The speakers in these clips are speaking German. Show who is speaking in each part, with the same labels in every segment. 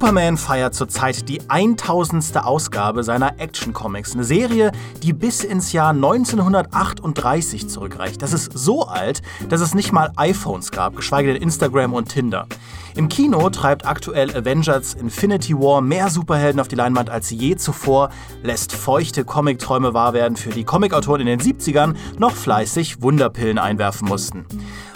Speaker 1: Superman feiert zurzeit die 1000. Ausgabe seiner Action Comics. Eine Serie, die bis ins Jahr 1938 zurückreicht. Das ist so alt, dass es nicht mal iPhones gab, geschweige denn Instagram und Tinder. Im Kino treibt aktuell Avengers Infinity War mehr Superhelden auf die Leinwand als je zuvor, lässt feuchte Comic-Träume wahr werden, für die Comicautoren in den 70ern noch fleißig Wunderpillen einwerfen mussten.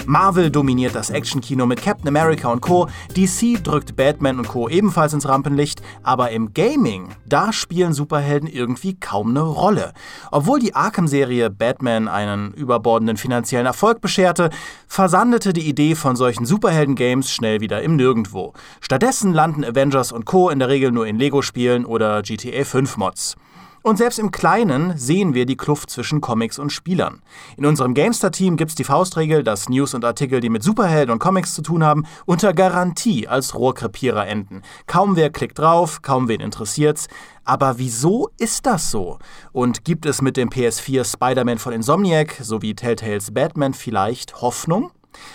Speaker 1: Marvel dominiert das Actionkino mit Captain America und Co. DC drückt Batman und Co. ebenfalls ins Rampenlicht, aber im Gaming, da spielen Superhelden irgendwie kaum eine Rolle. Obwohl die Arkham-Serie Batman einen überbordenden finanziellen Erfolg bescherte, versandete die Idee von solchen Superhelden-Games schnell wieder im Nirgendwo. Stattdessen landen Avengers und Co. in der Regel nur in Lego-Spielen oder GTA 5-Mods. Und selbst im Kleinen sehen wir die Kluft zwischen Comics und Spielern. In unserem Gamestar-Team gibt es die Faustregel, dass News und Artikel, die mit Superhelden und Comics zu tun haben, unter Garantie als Rohrkrepierer enden. Kaum wer klickt drauf, kaum wen interessiert's. Aber wieso ist das so? Und gibt es mit dem PS4 Spider-Man von Insomniac sowie Telltales Batman vielleicht Hoffnung?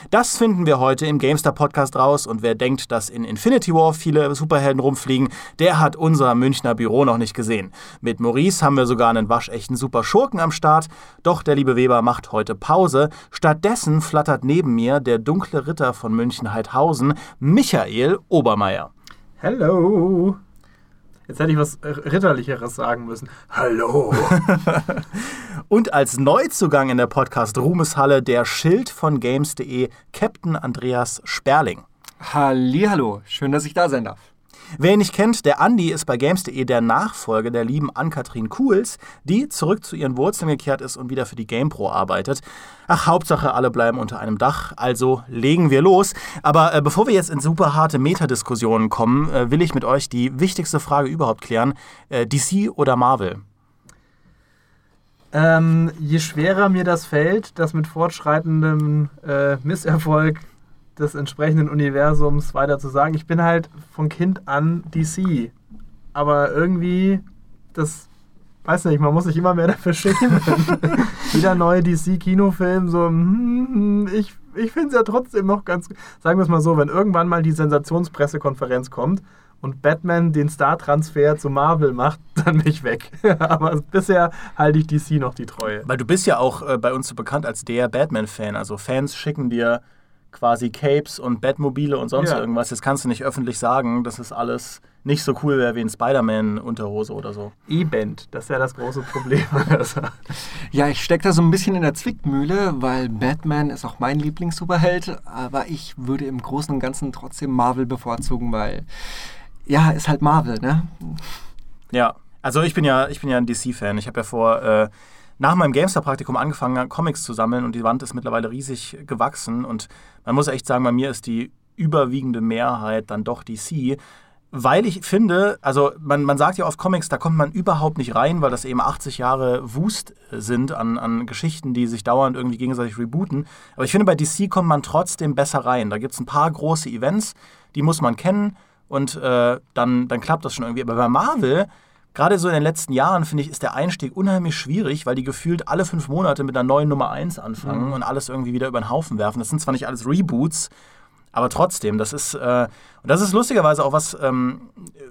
Speaker 1: Das finden wir heute im Gamestar Podcast raus und wer denkt, dass in Infinity War viele Superhelden rumfliegen, der hat unser Münchner Büro noch nicht gesehen. Mit Maurice haben wir sogar einen waschechten Super Schurken am Start, doch der liebe Weber macht heute Pause. Stattdessen flattert neben mir der dunkle Ritter von München-Heidhausen, Michael Obermeier.
Speaker 2: Hello! Jetzt hätte ich was Ritterlicheres sagen müssen. Hallo!
Speaker 1: Und als Neuzugang in der Podcast Ruhmeshalle der Schild von Games.de, Captain Andreas Sperling.
Speaker 3: Hallo, schön, dass ich da sein darf.
Speaker 1: Wer ihn nicht kennt, der Andi ist bei Games.de der Nachfolger der lieben Ann-Kathrin Kuhls, die zurück zu ihren Wurzeln gekehrt ist und wieder für die GamePro arbeitet. Ach, Hauptsache, alle bleiben unter einem Dach, also legen wir los. Aber äh, bevor wir jetzt in super harte Metadiskussionen kommen, äh, will ich mit euch die wichtigste Frage überhaupt klären. Äh, DC oder Marvel?
Speaker 2: Ähm, je schwerer mir das fällt, das mit fortschreitendem äh, Misserfolg des entsprechenden Universums weiter zu sagen. Ich bin halt von Kind an DC. Aber irgendwie, das weiß nicht, man muss sich immer mehr dafür schämen. Jeder neue DC-Kinofilm, so, hm, hm, ich, ich finde es ja trotzdem noch ganz. Sagen wir es mal so, wenn irgendwann mal die Sensationspressekonferenz kommt und Batman den Star-Transfer zu Marvel macht, dann bin ich weg. Aber bisher halte ich DC noch die Treue.
Speaker 1: Weil du bist ja auch äh, bei uns so bekannt als der Batman-Fan. Also Fans schicken dir quasi Capes und Batmobile und sonst ja. irgendwas. Jetzt kannst du nicht öffentlich sagen, dass es alles nicht so cool wäre wie ein Spider-Man-Unterhose oder so.
Speaker 2: E-Band, das ist ja das große Problem.
Speaker 3: ja, ich stecke da so ein bisschen in der Zwickmühle, weil Batman ist auch mein Lieblings-Superheld, aber ich würde im Großen und Ganzen trotzdem Marvel bevorzugen, weil ja, ist halt Marvel, ne?
Speaker 1: Ja, also ich bin ja, ich bin ja ein DC-Fan. Ich habe ja vor äh, nach meinem Gamester-Praktikum angefangen, Comics zu sammeln und die Wand ist mittlerweile riesig gewachsen. Und man muss echt sagen, bei mir ist die überwiegende Mehrheit dann doch DC. Weil ich finde, also man, man sagt ja oft Comics, da kommt man überhaupt nicht rein, weil das eben 80 Jahre Wust sind an, an Geschichten, die sich dauernd irgendwie gegenseitig rebooten. Aber ich finde, bei DC kommt man trotzdem besser rein. Da gibt es ein paar große Events, die muss man kennen und äh, dann, dann klappt das schon irgendwie. Aber bei Marvel, gerade so in den letzten Jahren, finde ich, ist der Einstieg unheimlich schwierig, weil die gefühlt alle fünf Monate mit einer neuen Nummer 1 anfangen mhm. und alles irgendwie wieder über den Haufen werfen. Das sind zwar nicht alles Reboots, aber trotzdem, das ist, äh, und das ist lustigerweise auch was, ähm,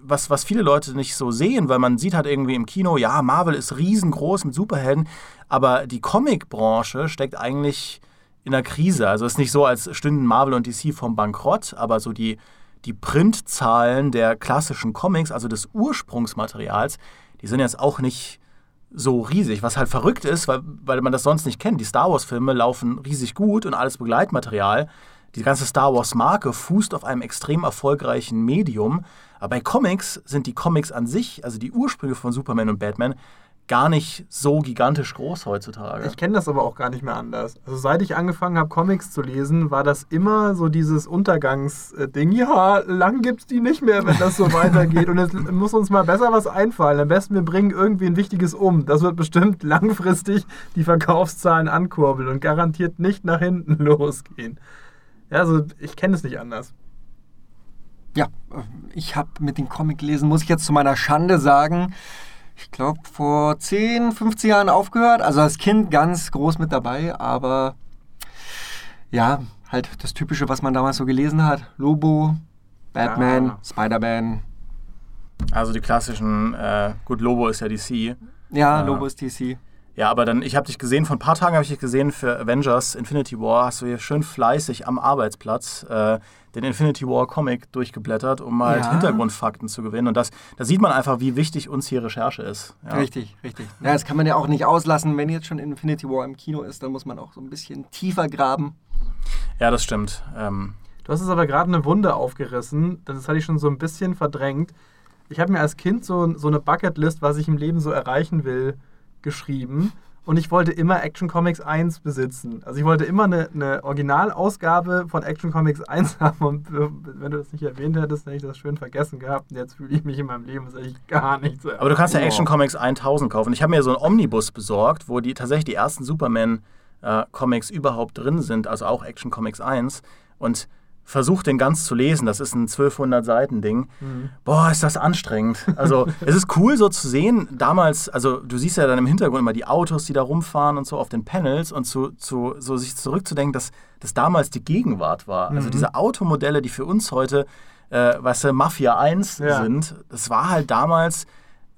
Speaker 1: was, was viele Leute nicht so sehen, weil man sieht halt irgendwie im Kino, ja, Marvel ist riesengroß mit Superhelden, aber die Comicbranche steckt eigentlich in einer Krise. Also es ist nicht so, als stünden Marvel und DC vom Bankrott, aber so die, die Printzahlen der klassischen Comics, also des Ursprungsmaterials, die sind jetzt auch nicht so riesig, was halt verrückt ist, weil, weil man das sonst nicht kennt. Die Star Wars-Filme laufen riesig gut und alles Begleitmaterial. Die ganze Star Wars-Marke fußt auf einem extrem erfolgreichen Medium. Aber bei Comics sind die Comics an sich, also die Ursprünge von Superman und Batman, gar nicht so gigantisch groß heutzutage.
Speaker 2: Ich kenne das aber auch gar nicht mehr anders. Also seit ich angefangen habe, Comics zu lesen, war das immer so dieses Untergangsding. Ja, lang gibt es die nicht mehr, wenn das so weitergeht. Und es muss uns mal besser was einfallen. Am besten wir bringen irgendwie ein Wichtiges um. Das wird bestimmt langfristig die Verkaufszahlen ankurbeln und garantiert nicht nach hinten losgehen. Ja, also ich kenne es nicht anders.
Speaker 3: Ja, ich habe mit dem Comic lesen, muss ich jetzt zu meiner Schande sagen, ich glaube, vor 10, 15 Jahren aufgehört. Also als Kind ganz groß mit dabei, aber ja, halt das Typische, was man damals so gelesen hat. Lobo, Batman,
Speaker 2: Ja.
Speaker 3: Spider-Man.
Speaker 1: Also die klassischen, äh, gut, Lobo ist ja DC.
Speaker 3: Ja,
Speaker 1: Ah.
Speaker 3: Lobo ist DC.
Speaker 1: Ja, aber dann, ich habe dich gesehen, vor ein paar Tagen habe ich dich gesehen für Avengers Infinity War, hast du hier schön fleißig am Arbeitsplatz äh, den Infinity War Comic durchgeblättert, um halt
Speaker 3: Ja.
Speaker 1: Hintergrundfakten zu gewinnen. Und das, da sieht man einfach, wie wichtig uns hier Recherche ist. Ja.
Speaker 3: Richtig, richtig. Ja, das kann man ja auch nicht auslassen. Wenn jetzt schon Infinity War im Kino ist, dann muss man auch so ein bisschen tiefer graben.
Speaker 1: Ja, das stimmt. Ähm,
Speaker 2: Du hast es aber gerade eine Wunde aufgerissen. Das hatte ich schon so ein bisschen verdrängt. Ich habe mir als Kind so, so eine Bucketlist, was ich im Leben so erreichen will, geschrieben. Und ich wollte immer Action Comics 1 besitzen. Also ich wollte immer eine, eine Originalausgabe von Action Comics 1 haben. Und äh, wenn du das nicht erwähnt hättest, hätte ich das schön vergessen gehabt. Und jetzt fühle ich mich in meinem Leben eigentlich gar nicht so.
Speaker 1: Aber du kannst ja. Action Comics 1000 kaufen. Ich habe mir so einen Omnibus besorgt, wo die tatsächlich die ersten Superman äh, Comics überhaupt drin sind, also auch Action Comics 1 und versuch den ganz zu lesen. Das ist ein 1200 Seiten Ding. Boah, ist das anstrengend. Also, es ist cool so zu sehen, damals, also du siehst ja dann im Hintergrund immer die Autos, die da rumfahren und so auf den Panels und zu, zu so sich zurückzudenken, dass das damals die Gegenwart war. Also diese Automodelle, die für uns heute, äh, weißt du, Mafia 1
Speaker 2: Ja.
Speaker 1: sind, das war halt damals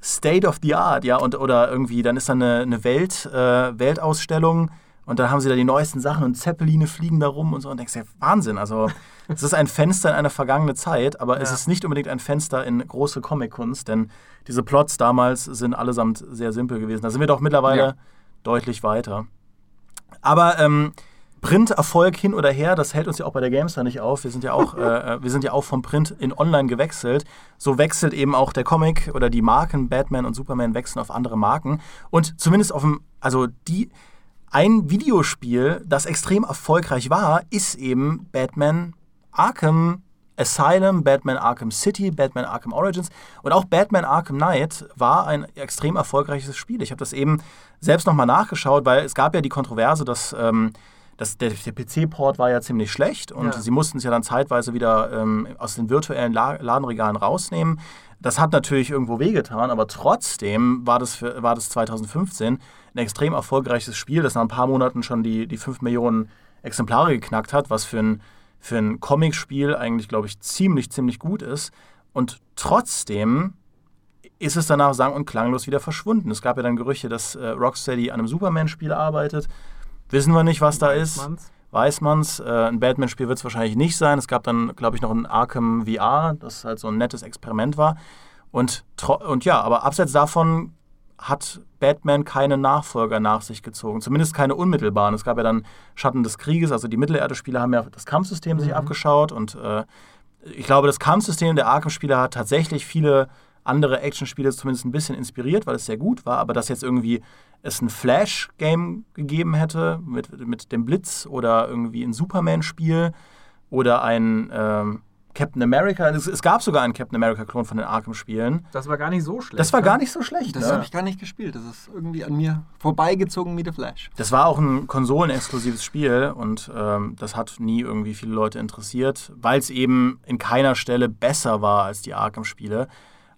Speaker 1: State of the Art, ja, und oder irgendwie, dann ist da eine, eine Welt, äh, Weltausstellung und dann haben sie da die neuesten Sachen und Zeppeline fliegen da rum und so und denkst dir, Wahnsinn, also es ist ein Fenster in eine vergangene Zeit, aber es
Speaker 2: Ja.
Speaker 1: ist nicht unbedingt ein Fenster in große Comic-Kunst, denn diese Plots damals sind allesamt sehr simpel gewesen. Da sind wir doch mittlerweile
Speaker 3: Ja.
Speaker 1: deutlich weiter. Aber ähm, Print-Erfolg hin oder her, das hält uns ja auch bei der Gamestar nicht auf. Wir sind ja auch, äh, wir sind ja auch vom Print in Online gewechselt. So wechselt eben auch der Comic oder die Marken Batman und Superman wechseln auf andere Marken. Und zumindest auf dem, also die, ein Videospiel, das extrem erfolgreich war, ist eben Batman Arkham Asylum, Batman Arkham City, Batman Arkham Origins und auch Batman Arkham Knight war ein extrem erfolgreiches Spiel. Ich habe das eben selbst nochmal nachgeschaut, weil es gab ja die Kontroverse, dass, ähm, dass der, der PC-Port war ja ziemlich schlecht und
Speaker 2: Ja.
Speaker 1: sie mussten es ja dann zeitweise wieder ähm, aus den virtuellen La Ladenregalen rausnehmen. Das hat natürlich irgendwo wehgetan, aber trotzdem war das, für, war das 2015 ein extrem erfolgreiches Spiel, das nach ein paar Monaten schon die, die 5 Millionen Exemplare geknackt hat, was für ein, für ein Comicspiel eigentlich, glaube ich, ziemlich, ziemlich gut ist. Und trotzdem ist es danach sang- und klanglos wieder verschwunden. Es gab ja dann Gerüchte, dass äh, Rocksteady an einem Superman-Spiel arbeitet. Wissen wir nicht, was da ist. Weiß man's. Äh, ein Batman-Spiel wird es wahrscheinlich nicht sein. Es gab dann, glaube ich, noch ein Arkham VR, das halt so ein nettes Experiment war. Und, und ja, aber abseits davon hat Batman keine Nachfolger nach sich gezogen. Zumindest keine unmittelbaren. Es gab ja dann Schatten des Krieges, also die Mittelerde-Spieler haben ja das Kampfsystem sich abgeschaut und äh, ich glaube, das Kampfsystem der Arkham-Spieler hat tatsächlich viele andere Actionspiele zumindest ein bisschen inspiriert, weil es sehr gut war, aber dass jetzt irgendwie es ein Flash-Game gegeben hätte mit, mit dem Blitz oder irgendwie ein Superman-Spiel oder ein ähm, Captain America. Es, es gab sogar einen Captain America-Klon von den Arkham-Spielen.
Speaker 2: Das war gar nicht so schlecht.
Speaker 1: Das war
Speaker 2: ne?
Speaker 1: gar nicht so schlecht.
Speaker 3: Das
Speaker 1: ne?
Speaker 3: habe ich gar nicht gespielt. Das ist irgendwie an mir vorbeigezogen wie The Flash.
Speaker 1: Das war auch ein konsolenexklusives Spiel und ähm, das hat nie irgendwie viele Leute interessiert, weil es eben in keiner Stelle besser war als die Arkham-Spiele.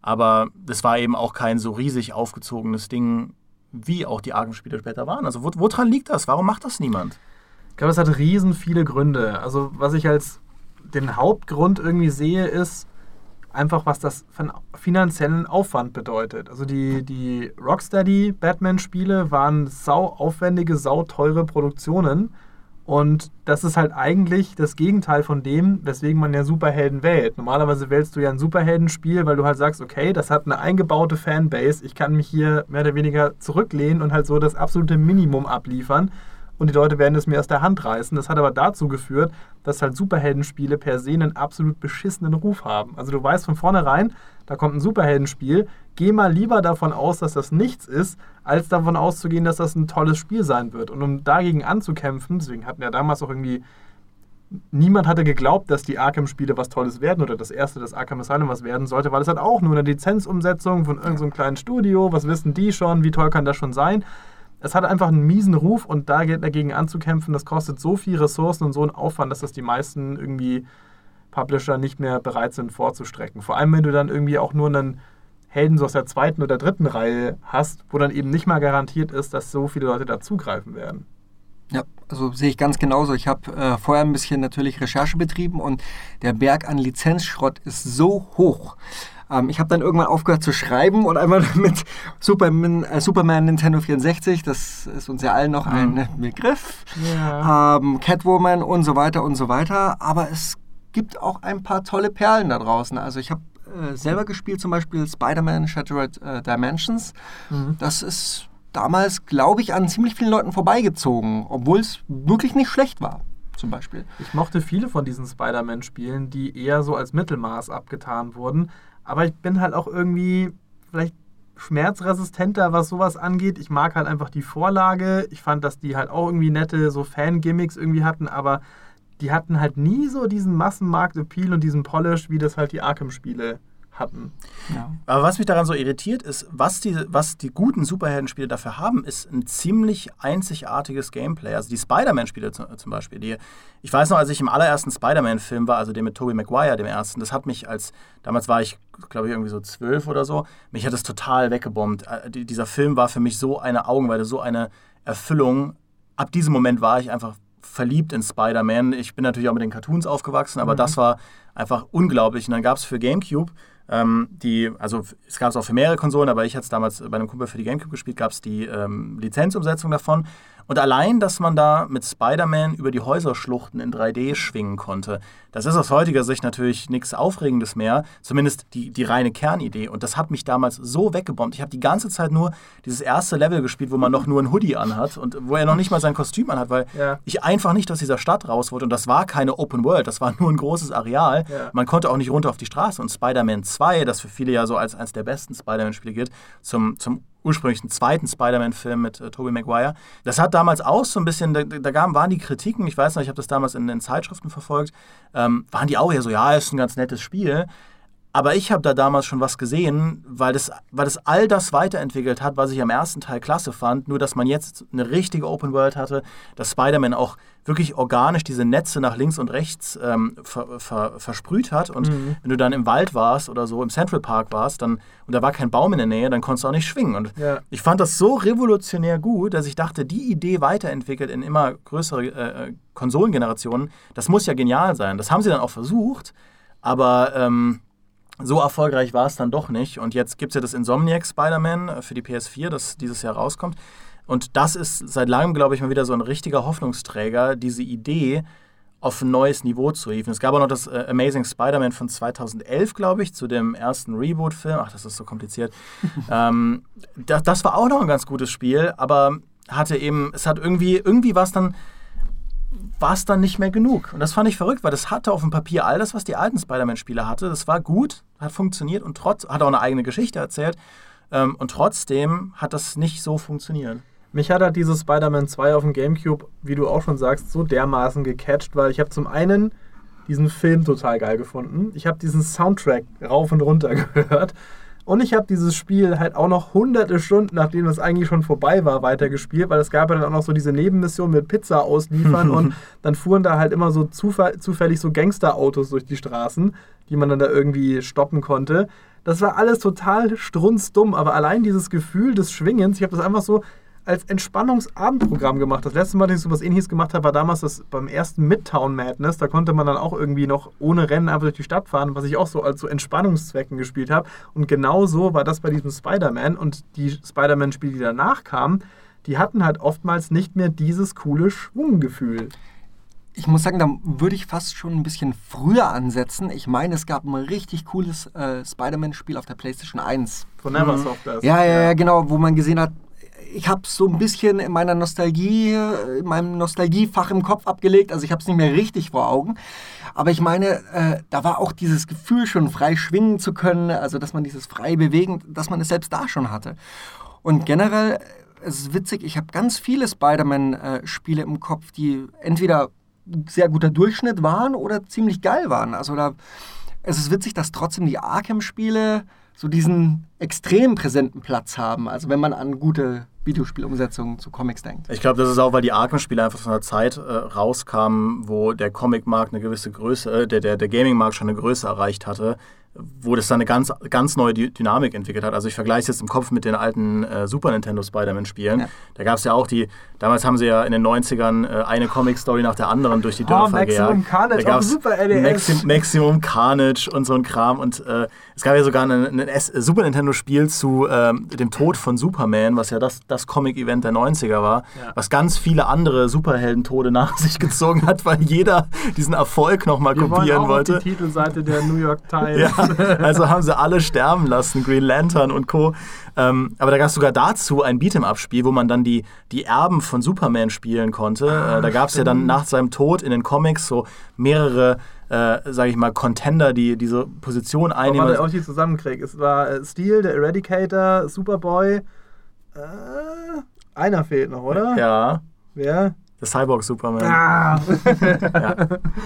Speaker 1: Aber das war eben auch kein so riesig aufgezogenes Ding, wie auch die Arkham-Spiele später waren. Also wo, woran liegt das? Warum macht das niemand?
Speaker 2: Ich glaube, es hat riesen viele Gründe. Also was ich als den Hauptgrund irgendwie sehe, ist einfach, was das einen finanziellen Aufwand bedeutet. Also die, die Rocksteady Batman-Spiele waren sau aufwendige, sau teure Produktionen. Und das ist halt eigentlich das Gegenteil von dem, weswegen man ja Superhelden wählt. Normalerweise wählst du ja ein Superheldenspiel, weil du halt sagst, okay, das hat eine eingebaute Fanbase, ich kann mich hier mehr oder weniger zurücklehnen und halt so das absolute Minimum abliefern und die Leute werden es mir aus der Hand reißen. Das hat aber dazu geführt, dass halt Superheldenspiele per se einen absolut beschissenen Ruf haben. Also du weißt von vornherein, da kommt ein Superheldenspiel, geh mal lieber davon aus, dass das nichts ist, als davon auszugehen, dass das ein tolles Spiel sein wird. Und um dagegen anzukämpfen, deswegen hatten ja damals auch irgendwie niemand hatte geglaubt, dass die Arkham-Spiele was Tolles werden oder das erste, das Arkham Asylum was werden sollte, weil es halt auch nur eine Lizenzumsetzung von irgendeinem so einem kleinen Studio, was wissen die schon, wie toll kann das schon sein. Es hat einfach einen miesen Ruf und da dagegen anzukämpfen, das kostet so viel Ressourcen und so einen Aufwand, dass das die meisten irgendwie Publisher nicht mehr bereit sind vorzustrecken. Vor allem, wenn du dann irgendwie auch nur einen Helden so aus der zweiten oder dritten Reihe hast, wo dann eben nicht mal garantiert ist, dass so viele Leute da zugreifen werden.
Speaker 3: Ja, also sehe ich ganz genauso. Ich habe äh, vorher ein bisschen natürlich Recherche betrieben und der Berg an Lizenzschrott ist so hoch. Ähm, ich habe dann irgendwann aufgehört zu schreiben und einmal mit Superman, äh, Superman Nintendo 64, das ist uns ja allen noch ein Begriff,
Speaker 2: Ja.
Speaker 3: ähm, Catwoman und so weiter und so weiter. Aber es gibt auch ein paar tolle Perlen da draußen. Also ich habe äh, selber gespielt, zum Beispiel Spider-Man Shattered äh, Dimensions. Das ist damals, glaube ich, an ziemlich vielen Leuten vorbeigezogen, obwohl es wirklich nicht schlecht war, zum Beispiel.
Speaker 2: Ich mochte viele von diesen Spider-Man-Spielen, die eher so als Mittelmaß abgetan wurden. Aber ich bin halt auch irgendwie vielleicht schmerzresistenter, was sowas angeht. Ich mag halt einfach die Vorlage. Ich fand, dass die halt auch irgendwie nette so Fan-Gimmicks irgendwie hatten, aber die hatten halt nie so diesen Massenmarkt-Appeal und diesen Polish, wie das halt die Arkham-Spiele hatten.
Speaker 3: Ja.
Speaker 1: Aber was mich daran so irritiert, ist, was die, was die guten Superheldenspiele dafür haben, ist ein ziemlich einzigartiges Gameplay. Also die Spider-Man-Spiele zum, zum Beispiel. Die, ich weiß noch, als ich im allerersten Spider-Man-Film war, also dem mit Tobey Maguire, dem ersten, das hat mich als, damals war ich, glaube ich, irgendwie so zwölf oder so, mich hat das total weggebombt. Äh, die- Dieser Film war für mich so eine Augenweide, so eine Erfüllung. Ab diesem Moment war ich einfach verliebt in Spider-Man. Ich bin natürlich auch mit den Cartoons aufgewachsen, aber das war einfach unglaublich. Und dann gab es für GameCube ähm, die, also es gab es auch für mehrere Konsolen, aber ich hatte es damals bei einem Kumpel für die GameCube gespielt, gab es die ähm, Lizenzumsetzung davon. Und allein, dass man da mit Spider-Man über die Häuserschluchten in 3D schwingen konnte, das ist aus heutiger Sicht natürlich nichts Aufregendes mehr, zumindest die, die reine Kernidee. Und das hat mich damals so weggebombt. Ich habe die ganze Zeit nur dieses erste Level gespielt, wo man noch nur ein Hoodie anhat und wo er noch nicht mal sein Kostüm anhat, weil
Speaker 2: Ja.
Speaker 1: ich einfach nicht aus dieser Stadt raus wollte. Und das war keine Open World, das war nur ein großes Areal.
Speaker 2: Ja.
Speaker 1: Man konnte auch nicht runter auf die Straße. Und Spider-Man 2, das für viele ja so als eines der besten Spider-Man-Spiele gilt, zum, zum ursprünglichen zweiten Spider-Man-Film mit äh, Tobey Maguire. Das hat damals auch so ein bisschen, da, da waren die Kritiken, ich weiß noch, ich habe das damals in den Zeitschriften verfolgt, ähm, waren die auch eher so, ja, ist ein ganz nettes Spiel. Aber ich habe da damals schon was gesehen, weil das, weil das all das weiterentwickelt hat, was ich am ersten Teil klasse fand. Nur, dass man jetzt eine richtige Open World hatte, dass Spider-Man auch wirklich organisch diese Netze nach links und rechts ähm, ver, ver, versprüht hat. Und wenn du dann im Wald warst oder so, im Central Park warst, dann, und da war kein Baum in der Nähe, dann konntest du auch nicht schwingen. Und
Speaker 2: Ja.
Speaker 1: ich fand das so revolutionär gut, dass ich dachte, die Idee weiterentwickelt in immer größere äh, äh, Konsolengenerationen, das muss ja genial sein. Das haben sie dann auch versucht, aber ähm, so erfolgreich war es dann doch nicht. Und jetzt gibt es ja das Insomniac Spider-Man äh, für die PS4, das dieses Jahr rauskommt. Und das ist seit langem, glaube ich, mal wieder so ein richtiger Hoffnungsträger, diese Idee auf ein neues Niveau zu hieven. Es gab auch noch das äh, Amazing Spider-Man von 2011, glaube ich, zu dem ersten Reboot-Film. Ach, das ist so kompliziert. ähm, das, das war auch noch ein ganz gutes Spiel, aber hatte eben, es hat irgendwie, irgendwie war es dann, war es dann nicht mehr genug. Und das fand ich verrückt, weil das hatte auf dem Papier all das, was die alten Spider-Man-Spiele hatte. Das war gut, hat funktioniert und trotz, hat auch eine eigene Geschichte erzählt. Ähm, und trotzdem hat das nicht so funktioniert.
Speaker 2: Mich hat halt dieses Spider-Man 2 auf dem Gamecube, wie du auch schon sagst, so dermaßen gecatcht, weil ich habe zum einen diesen Film total geil gefunden. Ich habe diesen Soundtrack rauf und runter gehört. Und ich habe dieses Spiel halt auch noch hunderte Stunden, nachdem es eigentlich schon vorbei war, weitergespielt, weil es gab ja dann auch noch so diese Nebenmission mit Pizza ausliefern und dann fuhren da halt immer so zufällig so Gangsterautos durch die Straßen, die man dann da irgendwie stoppen konnte. Das war alles total strunzdumm, aber allein dieses Gefühl des Schwingens, ich habe das einfach so als Entspannungsabendprogramm gemacht. Das letzte Mal, dass ich so was ähnliches gemacht habe, war damals das beim ersten Midtown Madness. Da konnte man dann auch irgendwie noch ohne Rennen einfach durch die Stadt fahren, was ich auch so als so Entspannungszwecken gespielt habe. Und genau so war das bei diesem Spider-Man. Und die Spider-Man-Spiele, die danach kamen, die hatten halt oftmals nicht mehr dieses coole Schwunggefühl.
Speaker 3: Ich muss sagen, da würde ich fast schon ein bisschen früher ansetzen. Ich meine, es gab ein richtig cooles äh, Spider-Man-Spiel auf der PlayStation 1.
Speaker 2: Von Neversoft. das.
Speaker 3: Ja, ja, ja, genau, wo man gesehen hat, ich habe so ein bisschen in meiner Nostalgie, in meinem Nostalgiefach im Kopf abgelegt. Also ich habe es nicht mehr richtig vor Augen. Aber ich meine, äh, da war auch dieses Gefühl schon frei schwingen zu können, also dass man dieses frei bewegen, dass man es selbst da schon hatte. Und generell, es ist witzig, ich habe ganz viele Spider-Man-Spiele im Kopf, die entweder sehr guter Durchschnitt waren oder ziemlich geil waren. Also da, es ist witzig, dass trotzdem die Arkham-Spiele so diesen extrem präsenten Platz haben. Also wenn man an gute Videospielumsetzungen zu Comics denkt.
Speaker 1: Ich glaube, das ist auch, weil die Arkham-Spiele einfach von einer Zeit äh, rauskamen, wo der Comic-Markt eine gewisse Größe, äh, der, der, der Gaming-Markt schon eine Größe erreicht hatte, wo das dann eine ganz, ganz neue Dy- Dynamik entwickelt hat. Also ich vergleiche es jetzt im Kopf mit den alten äh, Super Nintendo Spider-Man-Spielen.
Speaker 3: Ja.
Speaker 1: Da gab es ja auch die, damals haben sie ja in den 90ern äh, eine Comic-Story nach der anderen durch die Dörfer
Speaker 2: Oh, Maximum
Speaker 1: gejagt.
Speaker 2: Carnage
Speaker 1: da
Speaker 2: auf
Speaker 1: gab's
Speaker 2: Super NES.
Speaker 1: Maxim, Maximum Carnage und so ein Kram. Und äh, es gab ja sogar ein, ein S Super Nintendo-Spiel zu ähm, dem Tod von Superman, was ja das, das Comic-Event der 90er war,
Speaker 2: Ja.
Speaker 1: was ganz viele andere Superheldentode nach sich gezogen hat, weil jeder diesen Erfolg nochmal kopieren
Speaker 2: auch
Speaker 1: wollte.
Speaker 2: auf die Titelseite der New York Times.
Speaker 1: Ja, also haben sie alle sterben lassen, Green Lantern und Co. Ähm, aber da gab es sogar dazu ein Beat'em-Up-Spiel, wo man dann die, die Erben von Superman spielen konnte. äh, da gab es ja dann nach seinem Tod in den Comics so mehrere, äh, sage ich mal, Contender, die diese Position
Speaker 2: Aber
Speaker 1: einnehmen.
Speaker 2: warte, ob ich die zusammenkriege. Es war äh, Steel, der Eradicator, Superboy. Äh, einer fehlt noch, oder?
Speaker 1: ja,
Speaker 2: Wer?
Speaker 1: Der Cyborg Superman.
Speaker 2: Ah.
Speaker 1: Ja.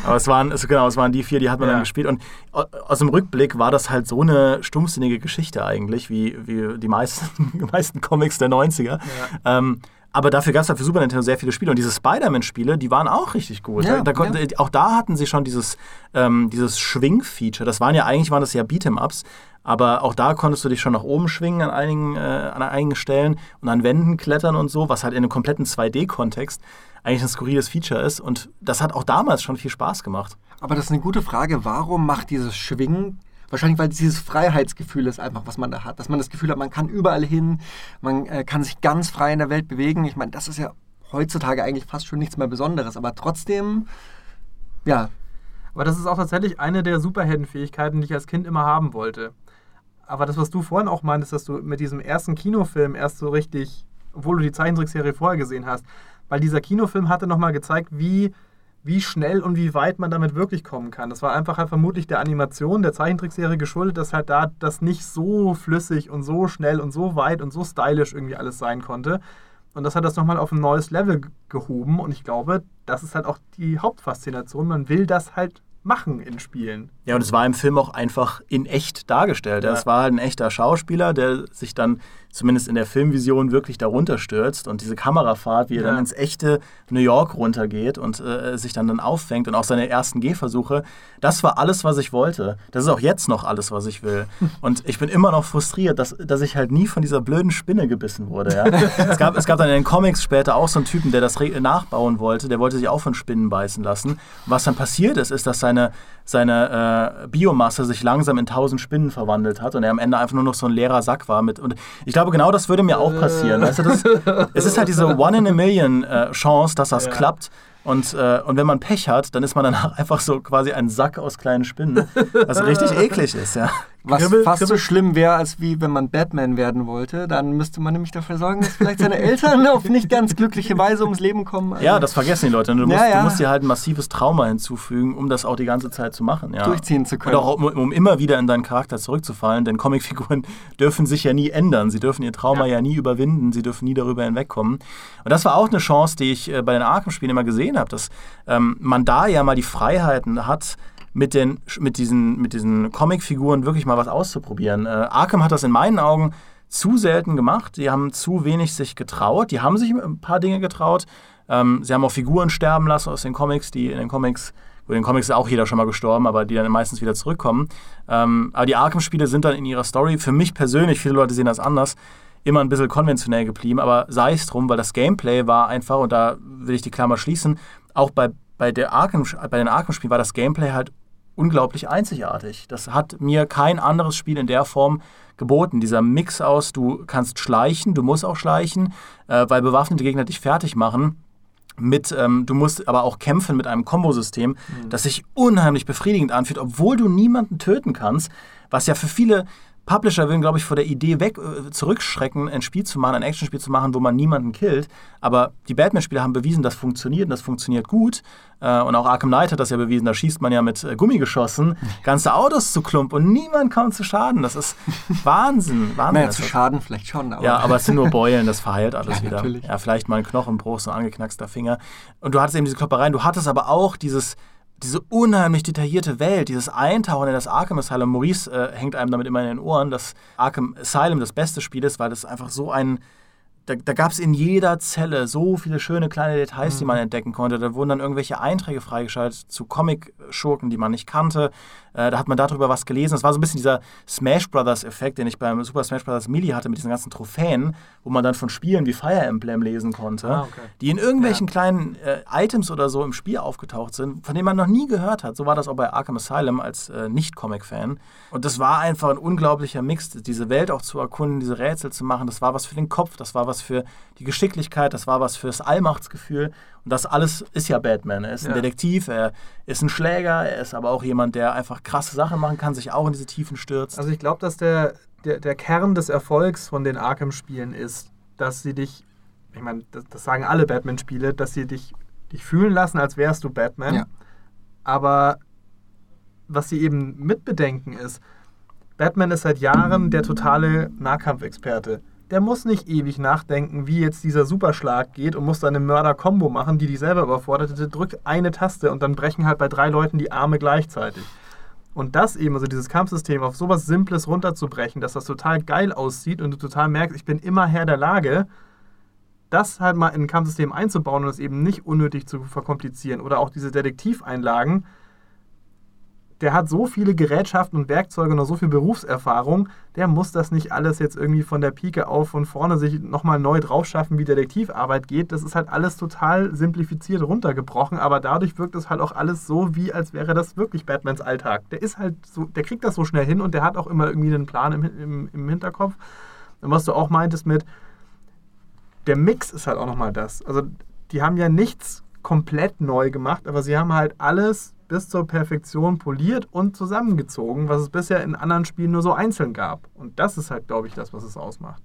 Speaker 1: Aber es waren, es, genau, es waren die vier, die hat man
Speaker 2: Ja.
Speaker 1: dann gespielt. Und au- aus dem Rückblick war das halt so eine stumpfsinnige Geschichte eigentlich, wie, wie die meisten, die meisten Comics der 90er. Ähm, aber dafür gab es halt für Super Nintendo sehr viele Spiele. Und diese Spider-Man-Spiele, die waren auch richtig gut.
Speaker 3: Ja,
Speaker 1: da, da konnte, Auch da hatten sie schon dieses, ähm, dieses Schwing-Feature. Das waren ja eigentlich waren das ja Beat'em-Ups. Aber auch da konntest du dich schon nach oben schwingen an einigen, äh, an einigen Stellen und an Wänden klettern und so, was halt in einem kompletten 2D-Kontext eigentlich ein skurriles Feature ist. Und das hat auch damals schon viel Spaß gemacht.
Speaker 3: Aber das ist eine gute Frage. Warum macht dieses Schwingen Wahrscheinlich, weil dieses Freiheitsgefühl ist einfach, was man da hat. Dass man das Gefühl hat, man kann überall hin, man äh, kann sich ganz frei in der Welt bewegen. Ich meine, das ist ja heutzutage eigentlich fast schon nichts mehr Besonderes. Aber trotzdem, ja,
Speaker 2: Aber das ist auch tatsächlich eine der Superheldenfähigkeiten, die ich als Kind immer haben wollte. Aber das, was du vorhin auch meintest, dass du mit diesem ersten Kinofilm erst so richtig, obwohl du die Zeichentrickserie vorher gesehen hast, weil dieser Kinofilm hatte nochmal gezeigt, wie, wie schnell und wie weit man damit wirklich kommen kann. Das war einfach halt vermutlich der Animation der Zeichentrickserie geschuldet, dass halt da das nicht so flüssig und so schnell und so weit und so stylisch irgendwie alles sein konnte. Und das hat das nochmal auf ein neues Level ge- gehoben. Und ich glaube, das ist halt auch die Hauptfaszination. Man will das halt machen in Spielen.
Speaker 1: Ja, und es war im Film auch einfach in echt dargestellt.
Speaker 2: Ja.
Speaker 1: Es war halt ein echter Schauspieler, der sich dann zumindest in der Filmvision wirklich darunter stürzt und diese Kamerafahrt, wie er
Speaker 2: Ja.
Speaker 1: dann ins echte New York runtergeht und äh, sich dann dann auffängt und auch seine ersten Gehversuche, das war alles, was ich wollte. Das ist auch jetzt noch alles, was ich will. Und ich bin immer noch frustriert, dass, dass ich halt nie von dieser blöden Spinne gebissen wurde. Ja? es, gab, es gab dann in den Comics später auch so einen Typen, der das nachbauen wollte, der wollte sich auch von Spinnen beißen lassen. Und was dann passiert ist, ist, dass seine, seine äh, Biomasse sich langsam in tausend Spinnen verwandelt hat und er am Ende einfach nur noch so ein leerer Sack war. Mit, und ich glaube, genau das würde mir auch passieren. Weißt du, das, es ist halt diese One in a Million äh, Chance, dass das
Speaker 2: Ja.
Speaker 1: klappt. Und, äh, und wenn man Pech hat, dann ist man danach einfach so quasi ein Sack aus kleinen Spinnen, was richtig eklig ist. Ja.
Speaker 3: Was
Speaker 1: Kribbel,
Speaker 3: fast so
Speaker 1: kribbel.
Speaker 3: schlimm wäre, als wie wenn man Batman werden wollte. Dann müsste man nämlich dafür sorgen, dass vielleicht seine Eltern auf nicht ganz glückliche Weise ums Leben kommen. Also
Speaker 1: Ja, das vergessen die Leute. Du musst,
Speaker 3: Ja, ja.
Speaker 1: du musst dir halt ein massives Trauma hinzufügen, um das auch die ganze Zeit zu machen. Ja.
Speaker 3: Durchziehen zu können.
Speaker 1: Und auch um, um immer wieder in deinen Charakter zurückzufallen, denn Comicfiguren dürfen sich ja nie ändern. Sie dürfen ihr Trauma ja, nie überwinden, sie dürfen nie darüber hinwegkommen. Und das war auch eine Chance, die ich äh, bei den Arkham-Spielen immer gesehen habe, dass ähm, man da ja mal die Freiheiten hat, mit, den, mit diesen, mit diesen Comicfiguren wirklich mal was auszuprobieren. Äh, Arkham hat das in meinen Augen zu selten gemacht. Die haben zu wenig sich getraut. Die haben sich ein paar Dinge getraut. Ähm, sie haben auch Figuren sterben lassen aus den Comics, die in den Comics, wo in den Comics ist auch jeder schon mal gestorben, aber die dann meistens wieder zurückkommen. Ähm, aber die Arkham-Spiele sind dann in ihrer Story, für mich persönlich, viele Leute sehen das anders, immer ein bisschen konventionell geblieben, aber sei es drum, weil das Gameplay war einfach, und da will ich die Klammer schließen, auch bei, bei, der Arkham, bei den Arkham-Spielen war das Gameplay halt unglaublich einzigartig. Das hat mir kein anderes Spiel in der Form geboten. Dieser Mix aus, du kannst schleichen, du musst auch schleichen, äh, weil bewaffnete Gegner dich fertig machen. Mit, ähm, du musst aber auch kämpfen mit einem Kombosystem, das sich unheimlich befriedigend anfühlt, obwohl du niemanden töten kannst, was ja für viele Publisher würden, glaube ich, vor der Idee weg äh, zurückschrecken, ein Spiel zu machen, ein Actionspiel zu machen, wo man niemanden killt. Aber die Batman-Spiele haben bewiesen, das funktioniert und das funktioniert gut. Äh, und auch Arkham Knight hat das ja bewiesen. Da schießt man ja mit äh, Gummigeschossen ganze Autos zu Klump und niemand kommt zu Schaden. Das ist Wahnsinn. Wahnsinn
Speaker 3: naja,
Speaker 1: ist
Speaker 3: zu. Schaden vielleicht schon. Aber
Speaker 1: Ja, aber es sind nur Beulen, das verheilt alles
Speaker 3: Ja,
Speaker 1: wieder.
Speaker 3: natürlich.
Speaker 1: Ja, vielleicht mal ein Knochenbruch, so ein angeknackster Finger. Und du hattest eben diese Kloppereien, du hattest aber auch dieses, diese unheimlich detaillierte Welt, dieses Eintauchen in das Arkham Asylum. Maurice äh, hängt einem damit immer in den Ohren, dass Arkham Asylum das beste Spiel ist, weil das einfach so ein da, da gab es in jeder Zelle so viele schöne kleine Details, die man entdecken konnte. Da wurden dann irgendwelche Einträge freigeschaltet zu Comic-Schurken, die man nicht kannte. Äh, da hat man darüber was gelesen. Das war so ein bisschen dieser Smash Brothers-Effekt, den ich beim Super Smash Brothers Melee hatte mit diesen ganzen Trophäen, wo man dann von Spielen wie Fire Emblem lesen konnte,
Speaker 2: Ah, okay.
Speaker 1: die in irgendwelchen kleinen äh, Items oder so im Spiel aufgetaucht sind, von denen man noch nie gehört hat. So war das auch bei Arkham Asylum als äh, Nicht-Comic-Fan. Und das war einfach ein unglaublicher Mix, diese Welt auch zu erkunden, diese Rätsel zu machen. Das war was für den Kopf, das war was für die Geschicklichkeit, das war was fürs Allmachtsgefühl. Und das alles ist ja Batman. Er ist ein
Speaker 2: Ja.
Speaker 1: Detektiv, er ist ein Schläger, er ist aber auch jemand, der einfach krasse Sachen machen kann, sich auch in diese Tiefen stürzt.
Speaker 2: Also ich glaube, dass der, der, der Kern des Erfolgs von den Arkham-Spielen ist, dass sie dich, ich meine, das, das sagen alle Batman-Spiele, dass sie dich, dich fühlen lassen, als wärst du Batman.
Speaker 3: Ja.
Speaker 2: Aber was sie eben mitbedenken ist, Batman ist seit Jahren der totale Nahkampfexperte. Der muss nicht ewig nachdenken, wie jetzt dieser Superschlag geht und muss dann eine Mörder-Kombo machen, die dich selber überfordert. Der drückt eine Taste und dann brechen halt bei drei Leuten die Arme gleichzeitig. Und das eben, also dieses Kampfsystem auf sowas Simples runterzubrechen, dass das total geil aussieht und du total merkst, ich bin immer Herr der Lage, das halt mal in ein Kampfsystem einzubauen und es eben nicht unnötig zu verkomplizieren. Oder auch diese Detektiveinlagen, der hat so viele Gerätschaften und Werkzeuge und noch so viel Berufserfahrung, der muss das nicht alles jetzt irgendwie von der Pike auf von vorne sich nochmal neu drauf schaffen, wie Detektivarbeit geht. Das ist halt alles total simplifiziert runtergebrochen, aber dadurch wirkt es halt auch alles so, wie als wäre das wirklich Batmans Alltag. Der ist halt so, der kriegt das so schnell hin und der hat auch immer irgendwie einen Plan im, im, im Hinterkopf. Und was du auch meintest mit, der Mix ist halt auch nochmal das. Also die haben ja nichts komplett neu gemacht, aber sie haben halt alles bis zur Perfektion poliert und zusammengezogen, was es bisher in anderen Spielen nur so einzeln gab. Und das ist halt, glaube ich, das, was es ausmacht.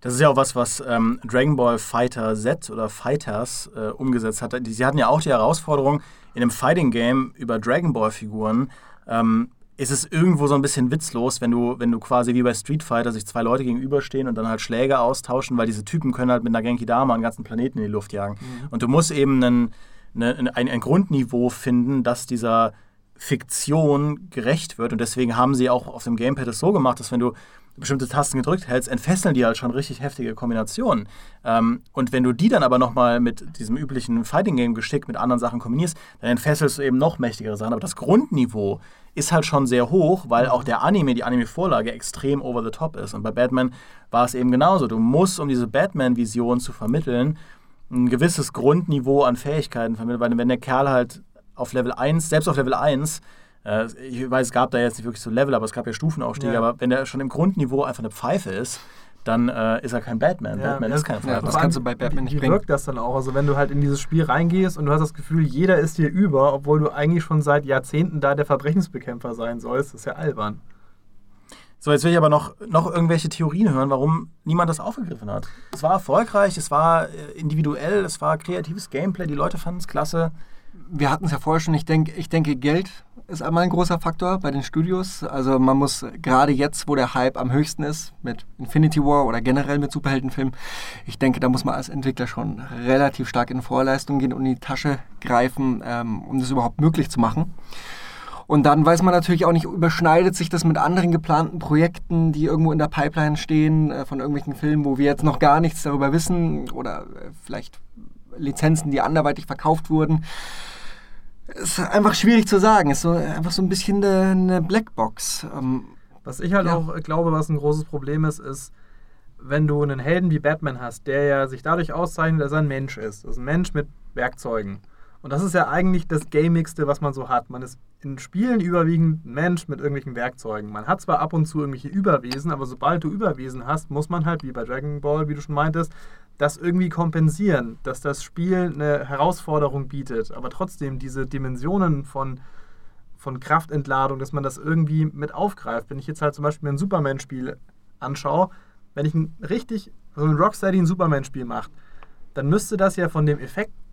Speaker 1: Das ist ja auch was, was ähm, Dragon Ball Fighter Z oder Fighters äh, umgesetzt hat. Sie hatten ja auch die Herausforderung, in einem Fighting Game über Dragon Ball Figuren ähm, ist es irgendwo so ein bisschen witzlos, wenn du, wenn du quasi wie bei Street Fighter sich zwei Leute gegenüberstehen und dann halt Schläge austauschen, weil diese Typen können halt mit einer Genki Dama einen ganzen Planeten in die Luft jagen. Und du musst eben einen, eine, ein, ein Grundniveau finden, das dieser Fiktion gerecht wird. Und deswegen haben sie auch auf dem Gamepad es so gemacht, dass wenn du bestimmte Tasten gedrückt hältst, entfesseln die halt schon richtig heftige Kombinationen. Ähm, und wenn du die dann aber nochmal mit diesem üblichen Fighting-Game-Geschick mit anderen Sachen kombinierst, dann entfesselst du eben noch mächtigere Sachen. Aber das Grundniveau ist halt schon sehr hoch, weil auch der Anime, die Anime-Vorlage extrem over the top ist. Und bei Batman war es eben genauso. Du musst, um diese Batman-Vision zu vermitteln, ein gewisses Grundniveau an Fähigkeiten vermitteln, weil wenn der Kerl halt auf Level 1, selbst auf Level 1, äh, ich weiß, es gab da jetzt nicht wirklich so Level, aber es gab ja Stufenaufstiege,
Speaker 2: Ja.
Speaker 1: aber wenn der schon im Grundniveau einfach eine Pfeife ist, dann äh, ist er kein Batman.
Speaker 2: Ja,
Speaker 1: Batman
Speaker 2: ja,
Speaker 1: ist kein
Speaker 3: ja,
Speaker 1: Pfeife.
Speaker 3: das
Speaker 2: Vor
Speaker 3: kannst du bei Batman
Speaker 2: wie,
Speaker 3: nicht
Speaker 2: wie
Speaker 3: bringen.
Speaker 2: wirkt das dann auch? Also wenn du halt in dieses Spiel reingehst und du hast das Gefühl, jeder ist dir über, obwohl du eigentlich schon seit Jahrzehnten da der Verbrechensbekämpfer sein sollst, das ist ja albern.
Speaker 1: So, jetzt will ich aber noch, noch irgendwelche Theorien hören, warum niemand das aufgegriffen hat. Es war erfolgreich, es war äh, individuell, es war kreatives Gameplay, die Leute fanden es klasse.
Speaker 3: wir hatten es ja vorher schon, ich, denk, ich denke, Geld ist einmal ein großer Faktor bei den Studios. Also man muss gerade jetzt, wo der Hype am höchsten ist, mit Infinity War oder generell mit Superheldenfilmen, ich denke, da muss man als Entwickler schon relativ stark in Vorleistung gehen und in die Tasche greifen, ähm, um das überhaupt möglich zu machen. Und dann weiß man natürlich auch nicht, überschneidet sich das mit anderen geplanten Projekten, die irgendwo in der Pipeline stehen, äh, von irgendwelchen Filmen, wo wir jetzt noch gar nichts darüber wissen oder äh, vielleicht Lizenzen, die anderweitig verkauft wurden. Ist einfach schwierig zu sagen. Ist so einfach so ein bisschen eine, eine Blackbox. Ähm,
Speaker 2: Was ich halt
Speaker 3: Ja.
Speaker 2: auch glaube, was ein großes Problem ist, ist, wenn du einen Helden wie Batman hast, der ja sich dadurch auszeichnet, dass er ein Mensch ist. Das ist ein Mensch mit Werkzeugen. Und das ist ja eigentlich das Gamigste, was man so hat. Man ist in Spielen überwiegend Mensch mit irgendwelchen Werkzeugen. Man hat zwar ab und zu irgendwelche Überwesen, aber sobald du Überwesen hast, muss man halt, wie bei Dragon Ball, wie du schon meintest, das irgendwie kompensieren, dass das Spiel eine Herausforderung bietet, aber trotzdem diese Dimensionen von von Kraftentladung, dass man das irgendwie mit aufgreift. Wenn ich jetzt halt zum Beispiel ein Superman-Spiel anschaue, wenn ich ein richtig, so ein Rocksteady ein Superman-Spiel macht, dann müsste das ja von dem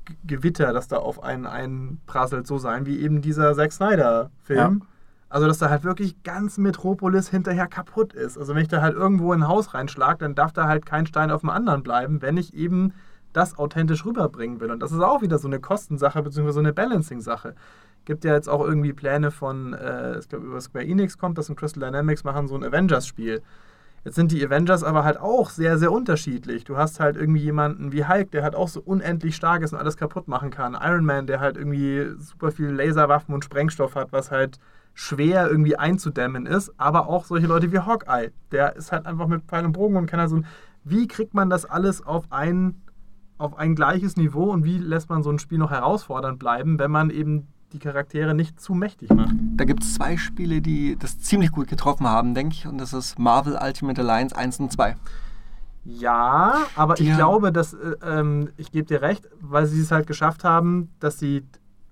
Speaker 2: Effektgewitter, das da auf einen einprasselt, so sein, wie eben dieser Zack Snyder-Film. Also, dass da halt wirklich ganz Metropolis hinterher kaputt ist. Also, wenn ich da halt irgendwo in ein Haus reinschlag, dann darf da halt kein Stein auf dem anderen bleiben, wenn ich eben das authentisch rüberbringen will. Und das ist auch wieder so eine Kostensache, beziehungsweise so eine Balancing-Sache. Gibt ja jetzt auch irgendwie Pläne von, äh, ich glaube, über Square Enix kommt das und Crystal Dynamics machen so ein Avengers-Spiel. Jetzt sind die Avengers aber halt auch sehr, sehr unterschiedlich. Du hast halt irgendwie jemanden wie Hulk, der halt auch so unendlich stark ist und alles kaputt machen kann. Iron Man, der halt irgendwie super viel Laserwaffen und Sprengstoff hat, was halt schwer irgendwie einzudämmen ist. Aber auch solche Leute wie Hawkeye, der ist halt einfach mit Pfeil und Bogen und halt so. Wie kriegt man das alles auf ein, auf ein gleiches Niveau und wie lässt man so ein Spiel noch herausfordernd bleiben, wenn man eben die Charaktere nicht zu mächtig macht.
Speaker 3: Da gibt es zwei Spiele, die das ziemlich gut getroffen haben, denke ich. Und das ist Marvel Ultimate Alliance 1 und 2.
Speaker 2: Ja, aber
Speaker 3: Die
Speaker 2: ich glaube, dass, äh, ähm, ich gebe dir recht, weil sie es halt geschafft haben, dass sie,